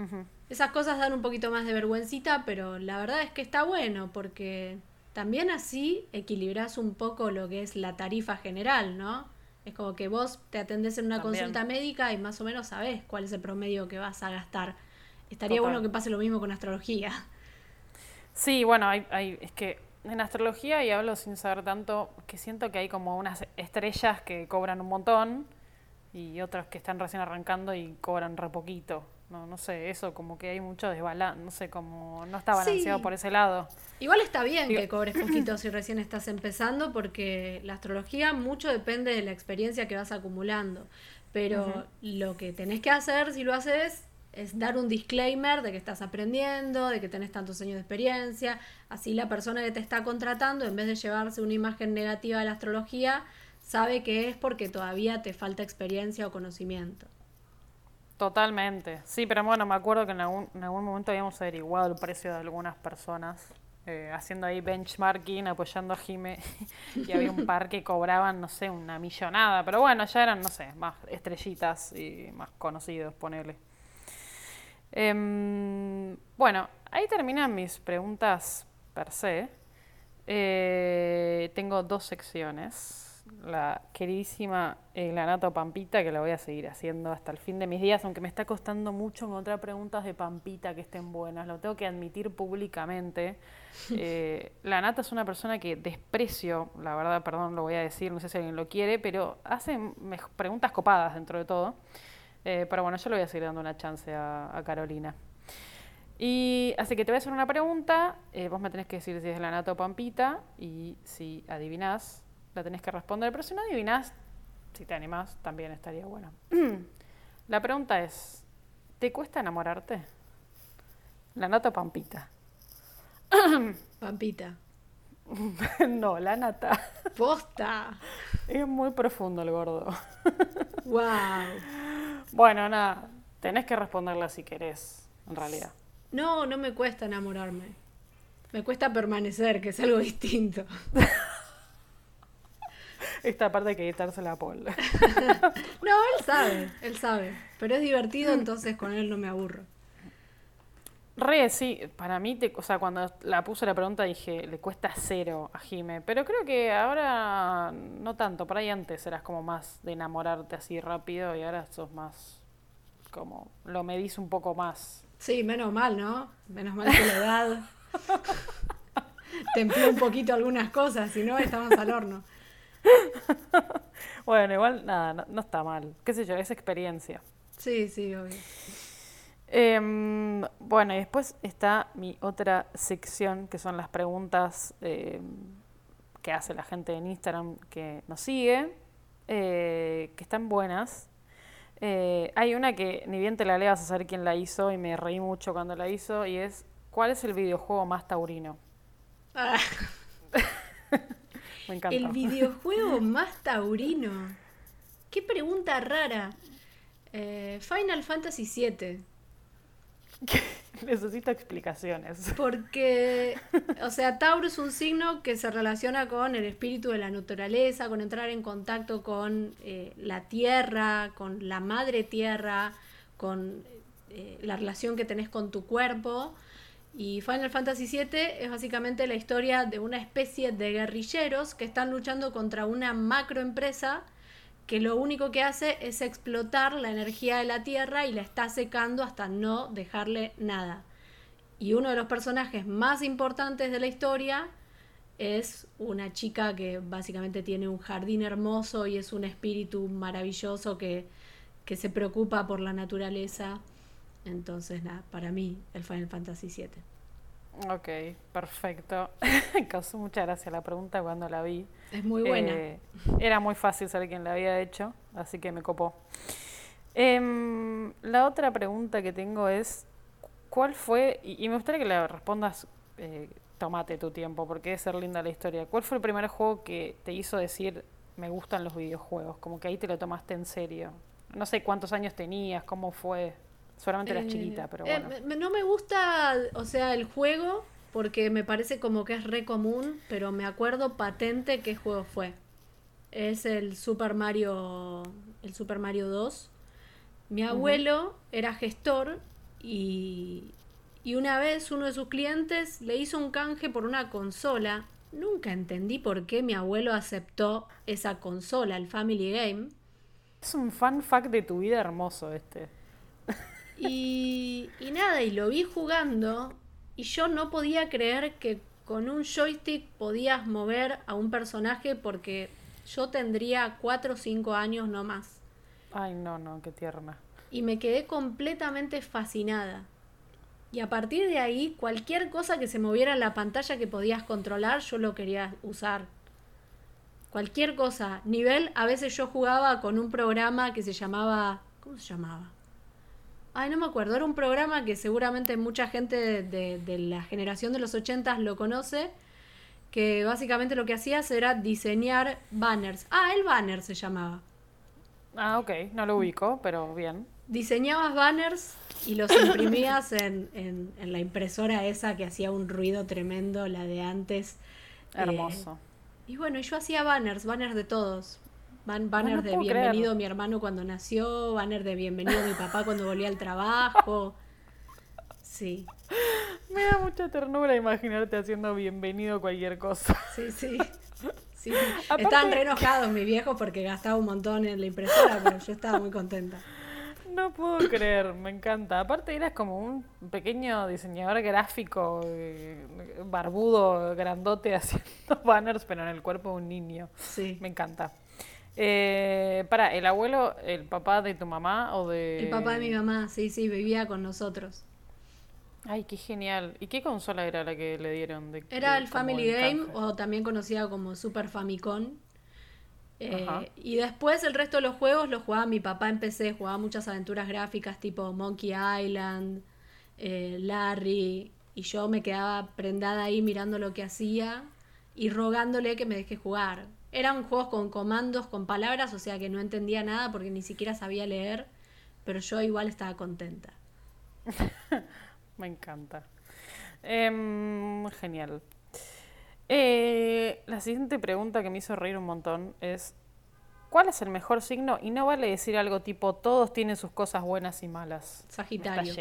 esas cosas dan un poquito más de vergüencita, pero la verdad es que está bueno porque también así equilibras un poco lo que es la tarifa general, ¿no? Es como que vos te atendés en una consulta médica y más o menos sabés cuál es el promedio que vas a gastar. Estaría bueno que pase lo mismo con astrología. Sí, bueno, hay, hay, es que en astrología, y hablo sin saber tanto, que siento que hay como unas estrellas que cobran un montón y otras que están recién arrancando y cobran re poquito. No, no sé, eso como que hay mucho desbalance, no sé, como no está balanceado por ese lado. Igual está bien que cobres poquito si recién estás empezando, porque la astrología mucho depende de la experiencia que vas acumulando. Pero lo que tenés que hacer, si lo haces, es dar un disclaimer de que estás aprendiendo, de que tenés tantos años de experiencia. Así la persona que te está contratando, en vez de llevarse una imagen negativa de la astrología, sabe que es porque todavía te falta experiencia o conocimiento. Totalmente. Sí, pero bueno, me acuerdo que en algún, en algún momento habíamos averiguado el precio de algunas personas, eh, haciendo ahí benchmarking, apoyando a Jime, y había un par que cobraban, no sé, una millonada, pero bueno, ya eran, no sé, más estrellitas y más conocidos, ponele. Em, bueno, ahí terminan mis preguntas per se. Eh, tengo dos secciones la queridísima eh, Lanato Pampita, que la voy a seguir haciendo hasta el fin de mis días, aunque me está costando mucho encontrar preguntas de Pampita que estén buenas, lo tengo que admitir públicamente. Eh, Lanato es una persona que desprecio, la verdad, perdón, lo voy a decir, no sé si alguien lo quiere, pero hace preguntas copadas dentro de todo. Eh, pero bueno, yo le voy a seguir dando una chance a, a Carolina. Y así que te voy a hacer una pregunta, eh, vos me tenés que decir si es Lanato o Pampita, y si adivinás, la tenés que responder, pero si no adivinas, si te animás, también estaría bueno. la pregunta es, ¿te cuesta enamorarte? La nata Pampita. Pampita. no, la nata. Posta. Es muy profundo el gordo. wow. Bueno, nada, tenés que responderla si querés, en realidad. No, no me cuesta enamorarme. Me cuesta permanecer, que es algo distinto. Esta parte hay que quitársela a Paul. no, él sabe, él sabe. Pero es divertido, entonces con él no me aburro. Re, sí, para mí, te, o sea, cuando la puse la pregunta dije, le cuesta cero a Jime, pero creo que ahora no tanto, por ahí antes eras como más de enamorarte así rápido y ahora sos más como, lo medís un poco más. Sí, menos mal, ¿no? Menos mal que la edad templó un poquito algunas cosas, si no, estamos al horno. bueno, igual nada, no, está mal. ¿Qué sé yo? Es experiencia. Sí, sí, obvio. Em, bueno, y después está mi otra sección, que son las preguntas em, que hace la gente en Instagram que nos sigue, eh, que están buenas. Eh, hay una que ni bien te la leas a saber quién la hizo y me reí mucho cuando la hizo y es ¿cuál es el videojuego más taurino? Ah. El videojuego más taurino. Qué pregunta rara. Eh, Final Fantasy VII. Necesito explicaciones. Porque, o sea, Tauro es un signo que se relaciona con el espíritu de la naturaleza, con entrar en contacto con eh, la tierra, con la madre tierra, con eh, la relación que tenés con tu cuerpo. Y Final Fantasy VII es básicamente la historia de una especie de guerrilleros que están luchando contra una macroempresa que lo único que hace es explotar la energía de la Tierra y la está secando hasta no dejarle nada. Y uno de los personajes más importantes de la historia es una chica que básicamente tiene un jardín hermoso y es un espíritu maravilloso que, que se preocupa por la naturaleza. Entonces, nada, para mí el Final Fantasy VII. Ok, perfecto. Causó mucha gracia la pregunta cuando la vi. Es muy buena. Eh, era muy fácil saber quién la había hecho, así que me copó. Em, la otra pregunta que tengo es, ¿cuál fue, y, y me gustaría que la respondas, eh, tomate tu tiempo, porque debe ser linda la historia, ¿cuál fue el primer juego que te hizo decir, me gustan los videojuegos? Como que ahí te lo tomaste en serio. No sé cuántos años tenías, cómo fue. Seguramente eras Eh, chiquita, pero eh, bueno. no me gusta, o sea, el juego, porque me parece como que es re común, pero me acuerdo patente qué juego fue. Es el Super Mario, el Super Mario 2. Mi abuelo era gestor y, y una vez uno de sus clientes le hizo un canje por una consola. Nunca entendí por qué mi abuelo aceptó esa consola, el Family Game. Es un fan fact de tu vida hermoso este. Y, y nada, y lo vi jugando y yo no podía creer que con un joystick podías mover a un personaje porque yo tendría 4 o 5 años no más. Ay, no, no, qué tierna. Y me quedé completamente fascinada. Y a partir de ahí, cualquier cosa que se moviera en la pantalla que podías controlar, yo lo quería usar. Cualquier cosa. Nivel, a veces yo jugaba con un programa que se llamaba... ¿Cómo se llamaba? Ay, no me acuerdo. Era un programa que seguramente mucha gente de, de- de la generación de los 80 lo conoce. Que básicamente lo que hacías era diseñar banners. Ah, el banner se llamaba. Ah, ok, no lo ubico, pero bien. Diseñabas banners y los imprimías en, en- en la impresora esa que hacía un ruido tremendo, la de antes. Eh, Hermoso. y bueno, yo hacía banners, banners de todos. Ban- banners no de bienvenido creer. mi hermano cuando nació, banner de bienvenido mi papá cuando volvía al trabajo. Sí, Me da mucha ternura imaginarte haciendo bienvenido cualquier cosa. sí, sí. Sí. Aparte- Estaban re enojados mis viejos porque gastaba un montón en la impresora, pero yo estaba muy contenta. No puedo creer, me encanta. Aparte eras como un pequeño diseñador gráfico, eh, barbudo, grandote, haciendo banners, pero en el cuerpo de un niño. Sí. Me encanta. Eh, para, ¿el abuelo, el papá de tu mamá o de...? El papá de mi mamá, sí, sí, vivía con nosotros. Ay, qué genial. ¿Y qué consola era la que le dieron? De, Era de- el Family Game, canje? o también conocida como Super Famicom. Eh, y después el resto de los juegos los jugaba mi papá en PC, jugaba muchas aventuras gráficas tipo Monkey Island, eh, Larry, y yo me quedaba prendada ahí mirando lo que hacía y rogándole que me deje jugar. Eran juegos con comandos, con palabras, o sea que no entendía nada porque ni siquiera sabía leer, pero yo igual estaba contenta. Me encanta. Em, genial. Eh, la siguiente pregunta que me hizo reír un montón es, ¿cuál es el mejor signo? Y no vale decir algo tipo, todos tienen sus cosas buenas y malas. Sagitario.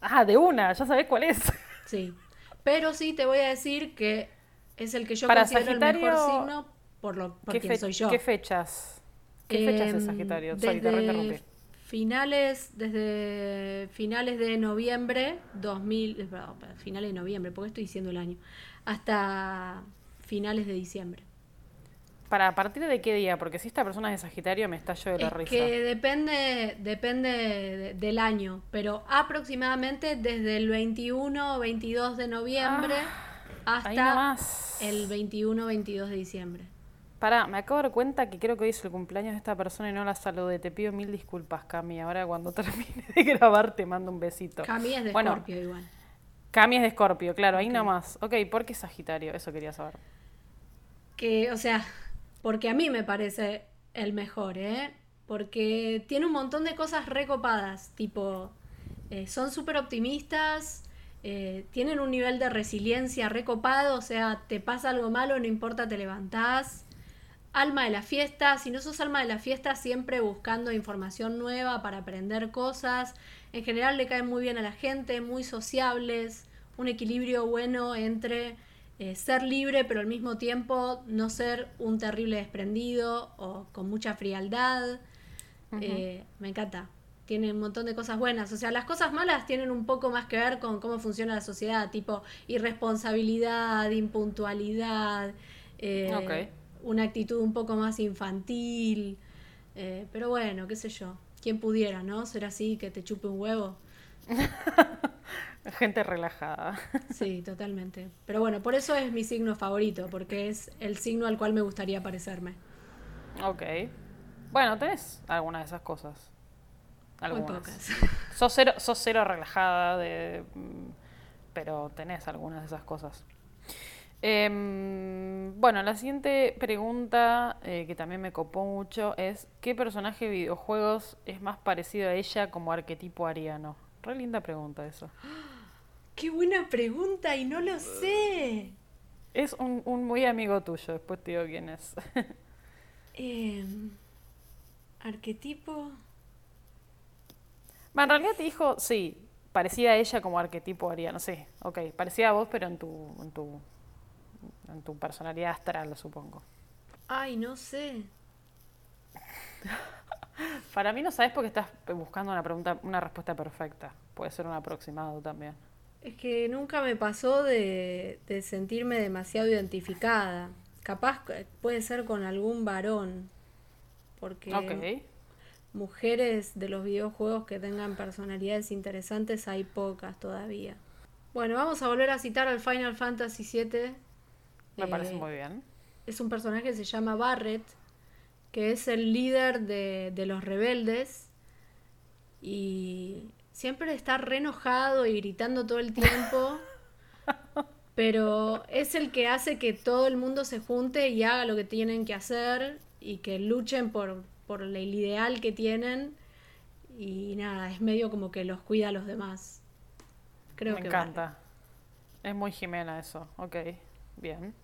Ah, de una, ya sabés cuál es. Sí. Pero sí te voy a decir que es el que yo Para considero el mejor Sagitario, signo por lo por ¿Qué, quien fe- soy yo. qué fechas? ¿Qué fechas es Em, Sagitario? Sorry, te finales desde finales de noviembre 2000 eh, perdón, finales de noviembre porque estoy diciendo el año hasta finales de diciembre ¿Para a partir de qué día? Porque si esta persona es de Sagitario me estallo de la es risa. que depende depende de- del año pero aproximadamente desde el 21 o 22 de noviembre Ah, hasta el 21 o 22 de diciembre Pará, me acabo de dar cuenta que creo que hoy es el cumpleaños de esta persona y no la saludé. Te pido mil disculpas, Cami. Ahora cuando termine de grabar te mando un besito. Cami es de Bueno, Scorpio igual. Cami es de Escorpio, claro, ahí nomás. Ok, ¿por qué Sagitario? Eso quería saber. Que, o sea, porque a mí me parece el mejor, ¿eh? Porque tiene un montón de cosas recopadas, tipo, Eh, son súper optimistas, eh, tienen un nivel de resiliencia recopado, o sea, te pasa algo malo, no importa, te levantás. Alma de la fiesta, si no sos alma de la fiesta, siempre buscando información nueva para aprender cosas. En general le caen muy bien a la gente, muy sociables, un equilibrio bueno entre eh, ser libre, pero al mismo tiempo no ser un terrible desprendido o con mucha frialdad. Eh, me encanta. Tiene un montón de cosas buenas. O sea, las cosas malas tienen un poco más que ver con cómo funciona la sociedad, tipo irresponsabilidad, impuntualidad, eh, Ok. Una actitud un poco más infantil. Eh, pero bueno, qué sé yo. ¿Quién pudiera, no? Ser así, que te chupe un huevo. Gente relajada. Sí, totalmente. Pero bueno, por eso es mi signo favorito, porque es el signo al cual me gustaría parecerme. ok. Bueno, tenés algunas de esas cosas. Muy Algunas. pocas. Sos cero, sos cero relajada, de, mm, pero tenés algunas de esas cosas. Em, bueno, la siguiente pregunta, eh, que también me copó mucho, es ¿qué personaje de videojuegos es más parecido a ella como arquetipo ariano? Re linda pregunta eso. Qué buena pregunta y no lo sé. Es un, un muy amigo tuyo, después te digo quién es. Em, arquetipo. Va, en realidad te dijo, sí, parecida a ella como arquetipo ariano, sí, ok, parecida a vos, pero en tu, en tu, en tu personalidad astral, supongo. Ay, no sé. Para mí no sabes porque estás buscando una pregunta, una respuesta perfecta. Puede ser un aproximado también. Es que nunca me pasó de, de sentirme demasiado identificada. Capaz puede ser con algún varón. Porque mujeres de los videojuegos que tengan personalidades interesantes hay pocas todavía. Bueno, vamos a volver a citar al Final Fantasy VII. Me parece Eh, muy bien. es un personaje que se llama Barret, que es el líder de, de los rebeldes y siempre está re enojado y gritando todo el tiempo, pero es el que hace que todo el mundo se junte y haga lo que tienen que hacer y que luchen por, por el ideal que tienen y nada, es medio como que los cuida a los demás. Creo Me que encanta. Es muy Jimena eso. Ok, bien.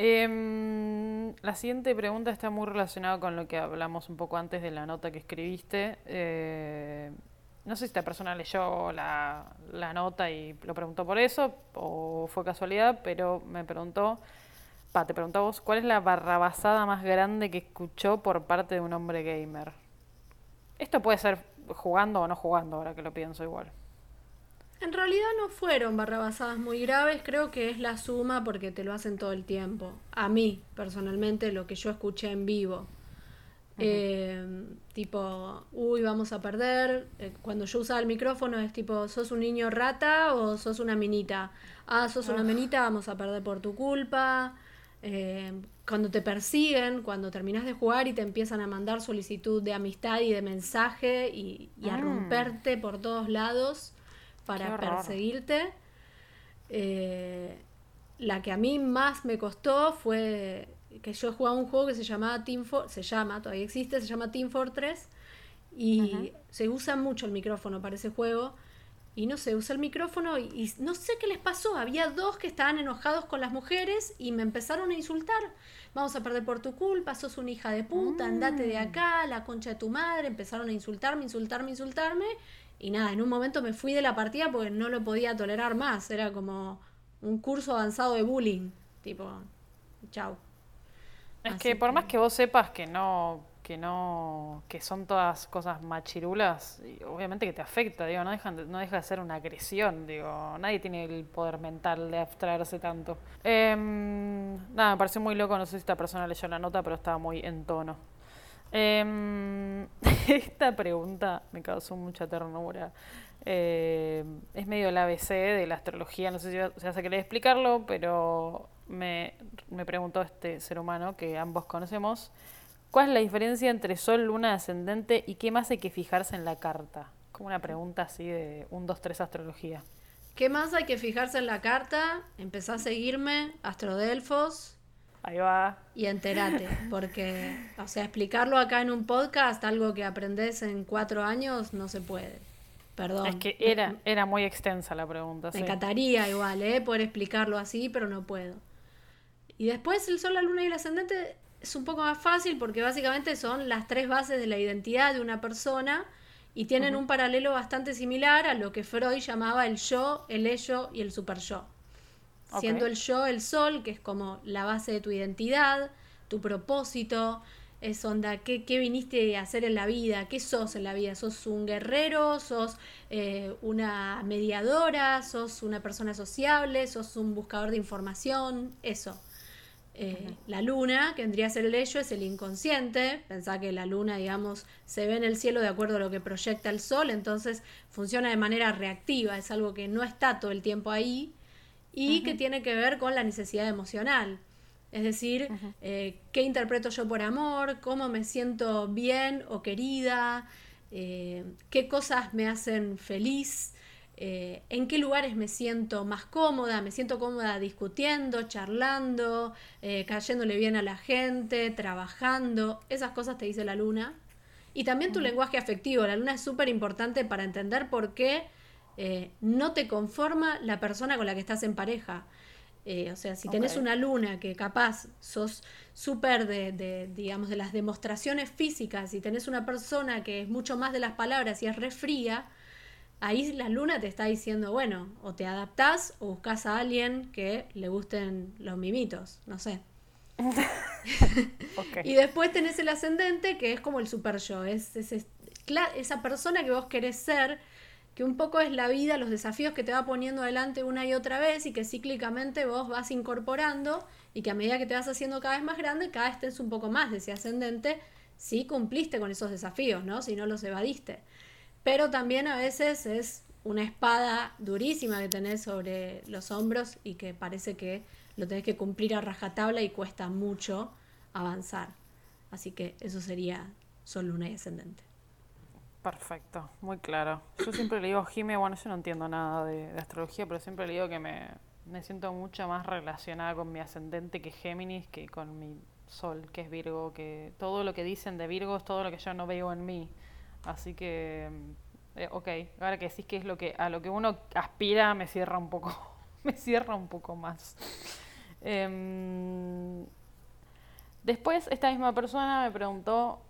Em, la siguiente pregunta está muy relacionada con lo que hablamos un poco antes de la nota que escribiste. Eh, no sé si esta persona leyó la, la nota y lo preguntó por eso o fue casualidad, pero me preguntó, pa, te preguntó a vos, ¿cuál es la barrabasada más grande que escuchó por parte de un hombre gamer? Esto puede ser jugando o no jugando, ahora que lo pienso igual. En realidad no fueron barrabasadas muy graves, creo que es la suma porque te lo hacen todo el tiempo. A mí, personalmente, lo que yo escuché en vivo. Eh, tipo, uy, vamos a perder. Eh, cuando yo usaba el micrófono es tipo, ¿sos un niño rata o sos una minita? Ah, sos una minita, vamos a perder por tu culpa. Eh, cuando te persiguen, cuando terminas de jugar y te empiezan a mandar solicitud de amistad y de mensaje y, y a Mm. romperte por todos lados para perseguirte. Eh, la que a mí más me costó fue que yo jugaba un juego que se llamaba Team For- se llama, todavía existe, se llama Team Fortress y se usa mucho el micrófono para ese juego y no sé, usa el micrófono y, y no sé qué les pasó, había dos que estaban enojados con las mujeres y me empezaron a insultar, vamos a perder por tu culpa, sos una hija de puta, andate de acá, la concha de tu madre, empezaron a insultarme, insultarme, insultarme y nada, en un momento me fui de la partida porque no lo podía tolerar más, era como un curso avanzado de bullying, tipo, chau. Es Así que por que- más que vos sepas que no, que no, que son todas cosas machirulas, y obviamente que te afecta, digo, no dejan de- no deja de ser una agresión, digo, nadie tiene el poder mental de abstraerse tanto. Em, nada, me pareció muy loco, no sé si esta persona leyó la nota, pero estaba muy en tono. Em, esta pregunta me causó mucha ternura. Eh, es medio el ABC de la astrología, no sé si se hace querer explicarlo, pero me, me preguntó este ser humano que ambos conocemos, ¿cuál es la diferencia entre Sol, Luna, Ascendente y qué más hay que fijarse en la carta? Como una pregunta así de un, dos, tres astrología. ¿Qué más hay que fijarse en la carta? Empezá a seguirme, Astrodelfos, Ahí va. y entérate, porque, o sea, explicarlo acá en un podcast, algo que aprendes en cuatro años, no se puede. Perdón. Es que era, era muy extensa la pregunta. Me sí. encantaría igual, ¿eh? Poder explicarlo así, pero no puedo. Y después el sol, la luna y el ascendente es un poco más fácil porque básicamente son las tres bases de la identidad de una persona y tienen un paralelo bastante similar a lo que Freud llamaba el yo, el ello y el super yo. Siendo el yo el sol, que es como la base de tu identidad, tu propósito, es onda, ¿qué, qué viniste a hacer en la vida? ¿Qué sos en la vida? ¿Sos un guerrero? ¿Sos eh, una mediadora? ¿Sos una persona sociable? ¿Sos un buscador de información? Eso. Eh, La luna, que vendría a ser el ello, es el inconsciente. Pensá que la luna, digamos, se ve en el cielo de acuerdo a lo que proyecta el sol, entonces funciona de manera reactiva, es algo que no está todo el tiempo ahí y que tiene que ver con la necesidad emocional. Es decir, eh, qué interpreto yo por amor, cómo me siento bien o querida, eh, qué cosas me hacen feliz, eh, en qué lugares me siento más cómoda, me siento cómoda discutiendo, charlando, cayéndole bien a la gente, trabajando, esas cosas te dice la luna. Y también tu lenguaje afectivo, la luna es súper importante para entender por qué eh, no te conforma la persona con la que estás en pareja. Eh, o sea, si tenés una luna que capaz sos súper de, de, digamos, de las demostraciones físicas y tenés una persona que es mucho más de las palabras y es re fría, ahí la luna te está diciendo, bueno, o te adaptás o buscas a alguien que le gusten los mimitos, no sé. Y después tenés el ascendente, que es como el super yo, es, es- esa persona que vos querés ser, que un poco es la vida, los desafíos que te va poniendo adelante una y otra vez y que cíclicamente vos vas incorporando y que a medida que te vas haciendo cada vez más grande, cada vez tenés un poco más de ese ascendente si cumpliste con esos desafíos, ¿no? Si no los evadiste. Pero también a veces es una espada durísima que tenés sobre los hombros y que parece que lo tenés que cumplir a rajatabla y cuesta mucho avanzar. Así que eso sería Sol, Luna y Ascendente. Perfecto, muy claro. Yo siempre le digo a bueno, yo no entiendo nada de, astrología, pero siempre le digo que me, me siento mucho más relacionada con mi ascendente que Géminis, que con mi sol, que es Virgo, que todo lo que dicen de Virgo es todo lo que yo no veo en mí. Así que, eh, ok, ahora que decís que es lo que a lo que uno aspira, me cierra un poco, me cierra un poco más. Em, después, esta misma persona me preguntó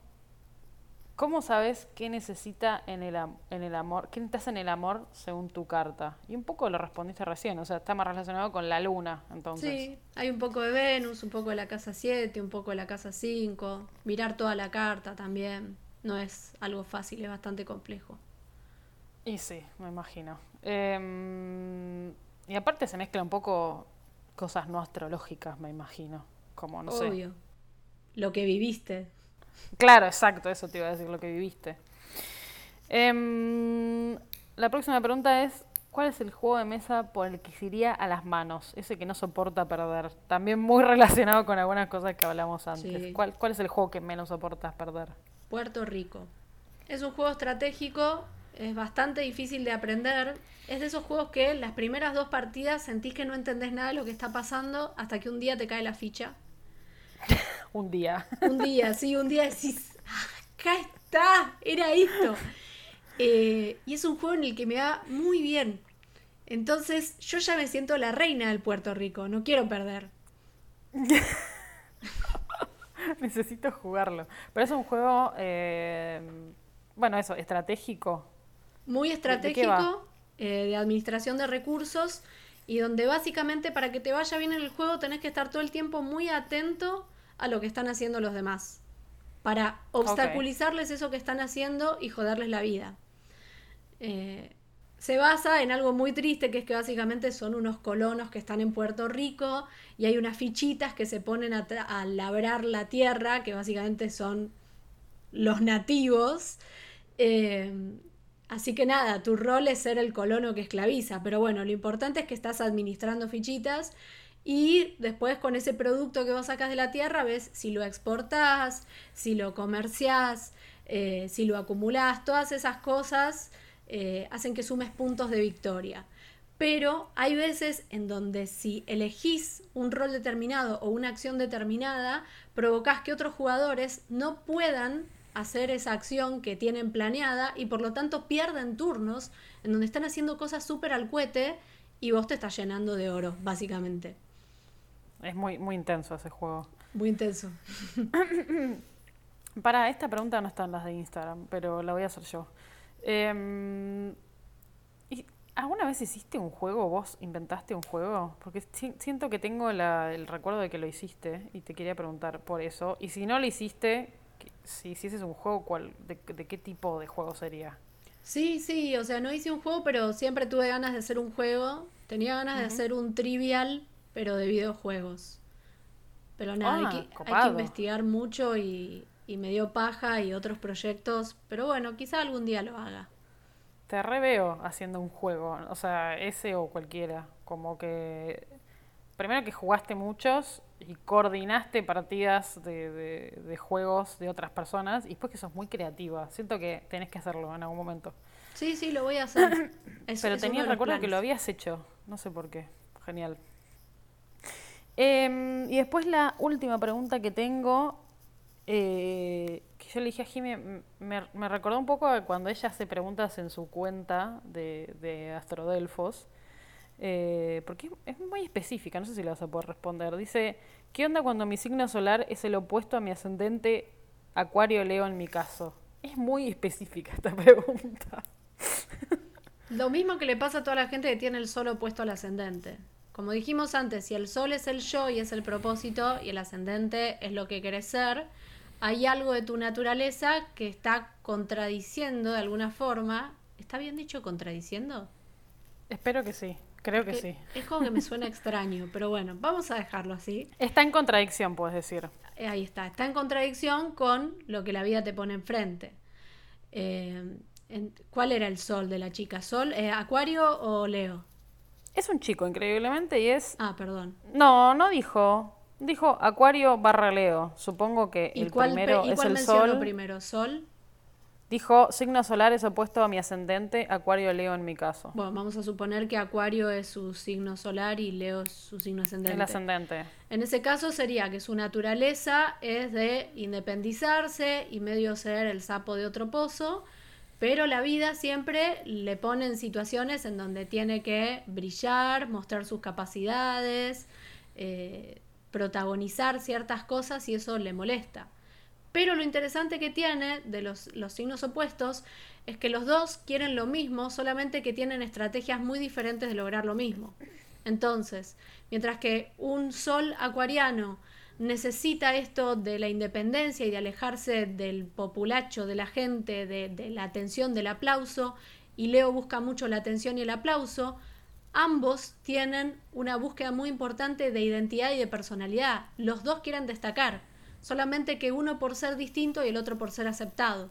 ¿Cómo sabes qué necesita en el, am- en el amor, qué necesitas en el amor según tu carta? Y un poco lo respondiste recién, o sea, está más relacionado con la luna, entonces. Sí, hay un poco de Venus, un poco de la casa 7, un poco de la casa 5. Mirar toda la carta también. No es algo fácil, es bastante complejo. Y sí, me imagino. Em, y aparte se mezcla un poco cosas no astrológicas, me imagino. Como, no sé. Obvio. Lo que viviste. Claro, exacto, eso te iba a decir, lo que viviste. Em, la próxima pregunta es, ¿cuál es el juego de mesa por el que se iría a las manos? Ese que no soporta perder. También muy relacionado con algunas cosas que hablamos antes. Sí. ¿Cuál, ¿Cuál es el juego que menos soportas perder? Puerto Rico. Es un juego estratégico, es bastante difícil de aprender. Es de esos juegos que las primeras dos partidas sentís que no entendés nada de lo que está pasando hasta que un día te cae la ficha. Un día. Un día, sí, un día decís, "Ah, acá está, era esto. Eh, y es un juego en el que me va muy bien. Entonces yo ya me siento la reina del Puerto Rico, no quiero perder. Necesito jugarlo. Pero es un juego, eh, bueno, eso, estratégico. muy estratégico eh, de administración de recursos y donde básicamente para que te vaya bien en el juego tenés que estar todo el tiempo muy atento a lo que están haciendo los demás para obstaculizarles eso que están haciendo y joderles la vida. Eh, se basa en algo muy triste, que es que básicamente son unos colonos que están en Puerto Rico y hay unas fichitas que se ponen a, labrar la tierra, que básicamente son los nativos. Eh, así que nada, tu rol es ser el colono que esclaviza, pero bueno, lo importante es que estás administrando fichitas y después con ese producto que vos sacas de la tierra ves si lo exportás, si lo comerciás, eh, si lo acumulás, todas esas cosas eh, hacen que sumes puntos de victoria. Pero hay veces en donde si elegís un rol determinado o una acción determinada, provocás que otros jugadores no puedan hacer esa acción que tienen planeada y por lo tanto pierden turnos en donde están haciendo cosas súper al cohete y vos te estás llenando de oro, básicamente. Es muy, muy intenso ese juego. Muy intenso. Para, esta pregunta no está en las de Instagram, pero la voy a hacer yo. Em, ¿y ¿Alguna vez hiciste un juego? ¿Vos inventaste un juego? Porque si- siento que tengo la- el recuerdo de que lo hiciste y te quería preguntar por eso. Y si no lo hiciste, si hicieses un juego, ¿cuál, de, de qué tipo de juego sería? Sí, sí, o sea, no hice un juego, pero siempre tuve ganas de hacer un juego. Tenía ganas de hacer un trivial, pero de videojuegos. Pero nada, Ah, hay, que, hay que investigar mucho y, y me dio paja y otros proyectos. Pero bueno, quizá algún día lo haga. Te reveo haciendo un juego, o sea, ese o cualquiera. Como que. Primero que jugaste muchos y coordinaste partidas de, de- de juegos de otras personas y después que sos muy creativa. Siento que tenés que hacerlo en algún momento. Sí, sí, lo voy a hacer. Es- Pero es tenía los recuerdo que lo habías hecho, no sé por qué. Genial. Em, y después la última pregunta que tengo, eh, que yo le dije a Jimmy, m- me, me recordó un poco a cuando ella hace preguntas en su cuenta de, de Astrodelfos, eh, porque es muy específica, no sé si la vas a poder responder. Dice, ¿qué onda cuando mi signo solar es el opuesto a mi ascendente Acuario Leo en mi caso? Es muy específica esta pregunta. Lo mismo que le pasa a toda la gente que tiene el sol opuesto al ascendente. Como dijimos antes, si el sol es el yo y es el propósito y el ascendente es lo que querés ser, hay algo de tu naturaleza que está contradiciendo de alguna forma. ¿Está bien dicho contradiciendo? Espero que sí, creo que Que- sí. Es como que me suena extraño, pero bueno, vamos a dejarlo así. Está en contradicción, puedes decir. Eh, Ahí está, está en contradicción con lo que la vida te pone enfrente. Eh, ¿Cuál era el sol de la chica? ¿Sol, eh, Acuario o Leo? Es un chico, increíblemente, y es... Ah, perdón. No, no dijo. Dijo Acuario barra Leo. Supongo que ¿Y el cuál, primero y es cuál el mencionó sol. primero? ¿Sol? Dijo signo solar es opuesto a mi ascendente, Acuario Leo en mi caso. Bueno, vamos a suponer que Acuario es su signo solar y Leo es su signo ascendente. El ascendente. En ese caso sería que su naturaleza es de independizarse y medio ser el sapo de otro pozo, pero la vida siempre le pone en situaciones en donde tiene que brillar, mostrar sus capacidades, eh, protagonizar ciertas cosas y eso le molesta. Pero lo interesante que tiene de los, signos opuestos es que los dos quieren lo mismo, solamente que tienen estrategias muy diferentes de lograr lo mismo. Entonces, mientras que un sol acuariano necesita esto de la independencia y de alejarse del populacho, de la gente, de, de la atención, del aplauso, y Leo busca mucho la atención y el aplauso, ambos tienen una búsqueda muy importante de identidad y de personalidad. Los dos quieren destacar, solamente que uno por ser distinto y el otro por ser aceptado.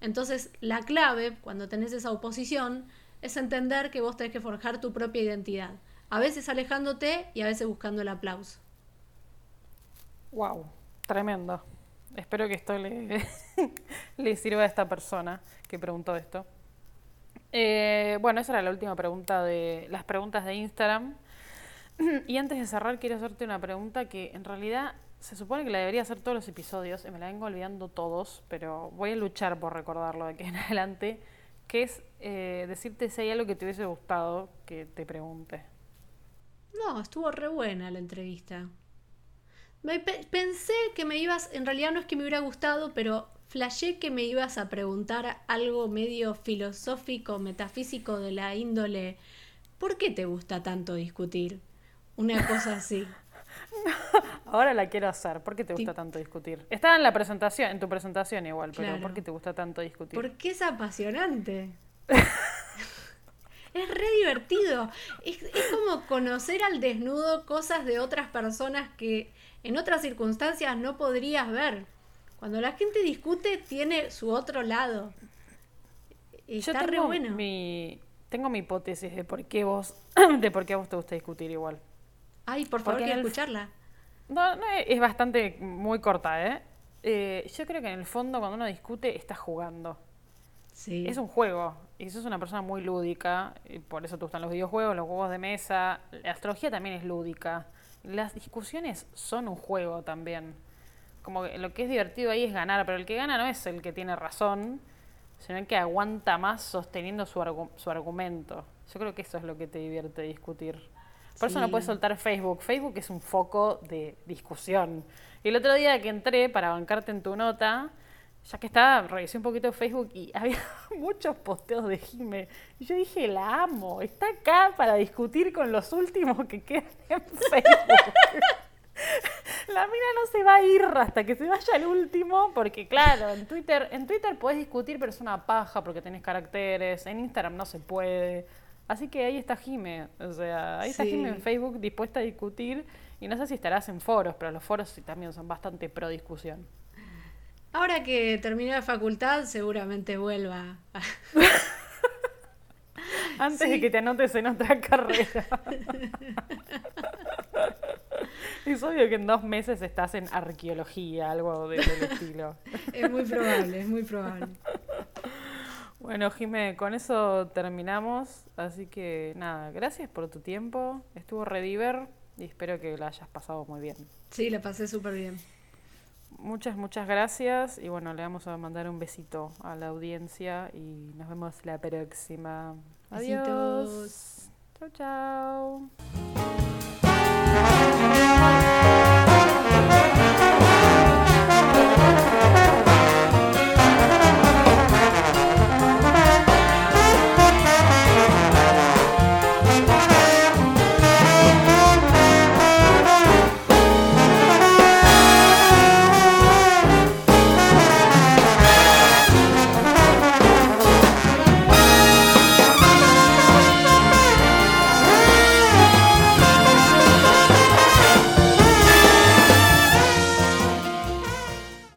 Entonces, la clave, cuando tenés esa oposición, es entender que vos tenés que forjar tu propia identidad. A veces alejándote y a veces buscando el aplauso. Wow, tremendo. Espero que esto le, sirva a esta persona que preguntó esto. Eh, bueno, esa era la última pregunta de las preguntas de Instagram. Y antes de cerrar, quiero hacerte una pregunta que en realidad se supone que la debería hacer todos los episodios y me la vengo olvidando todos, pero voy a luchar por recordarlo de aquí en adelante, que es eh, decirte si hay algo que te hubiese gustado que te pregunte. No, estuvo re buena la entrevista. Me pe- pensé que me ibas, en realidad no es que me hubiera gustado, pero flashé que me ibas a preguntar algo medio filosófico, metafísico de la índole. ¿Por qué te gusta tanto discutir? Una cosa así. Ahora la quiero hacer. ¿Por qué te gusta tanto discutir? Estaba en la presentación, en tu presentación igual, pero Claro. ¿por qué te gusta tanto discutir? Porque es apasionante. es re divertido. Es, es como conocer al desnudo cosas de otras personas que en otras circunstancias no podrías ver. Cuando la gente discute, tiene su otro lado. Yo Está re tengo bueno. mi tengo mi hipótesis de por qué vos de por qué a vos te gusta discutir igual. Ay, por favor, quiero el- escucharla. No, no es bastante muy corta, ¿eh? Eh, Yo creo que en el fondo cuando uno discute está jugando. Sí. Es un juego. Y sos una persona muy lúdica. Y por eso te gustan los videojuegos, los juegos de mesa. La astrología también es lúdica. Las discusiones son un juego también. como que lo que es divertido ahí es ganar, pero el que gana no es el que tiene razón, sino el que aguanta más sosteniendo su, argu- su argumento. Yo creo que eso es lo que te divierte discutir. Por eso no puedes soltar Facebook. Facebook es un foco de discusión. Y el otro día que entré para bancarte en tu nota, ya que estaba, revisé un poquito Facebook y había muchos posteos de Jime. Y yo dije, la amo, está acá para discutir con los últimos que quedan en Facebook. La mina no se va a ir hasta que se vaya el último, porque claro, en Twitter, en Twitter podés discutir, pero es una paja porque tenés caracteres, en Instagram no se puede. Así que ahí está Jime, o sea, ahí está. Jime en Facebook dispuesta a discutir y no sé si estarás en foros, pero los foros también son bastante pro discusión. Ahora que terminé la facultad, seguramente vuelva. a- Antes Sí. de que te anotes en otra carrera. es obvio que en dos meses estás en arqueología, algo de- del estilo. Es muy probable, es muy probable. Bueno, Jime, con eso terminamos. Así que nada, gracias por tu tiempo. Estuvo rediver y espero que la hayas pasado muy bien. Sí, la pasé súper bien. Muchas, muchas gracias. Y bueno, le vamos a mandar un besito a la audiencia y nos vemos la próxima. Adiós. Besitos. Chau, chau.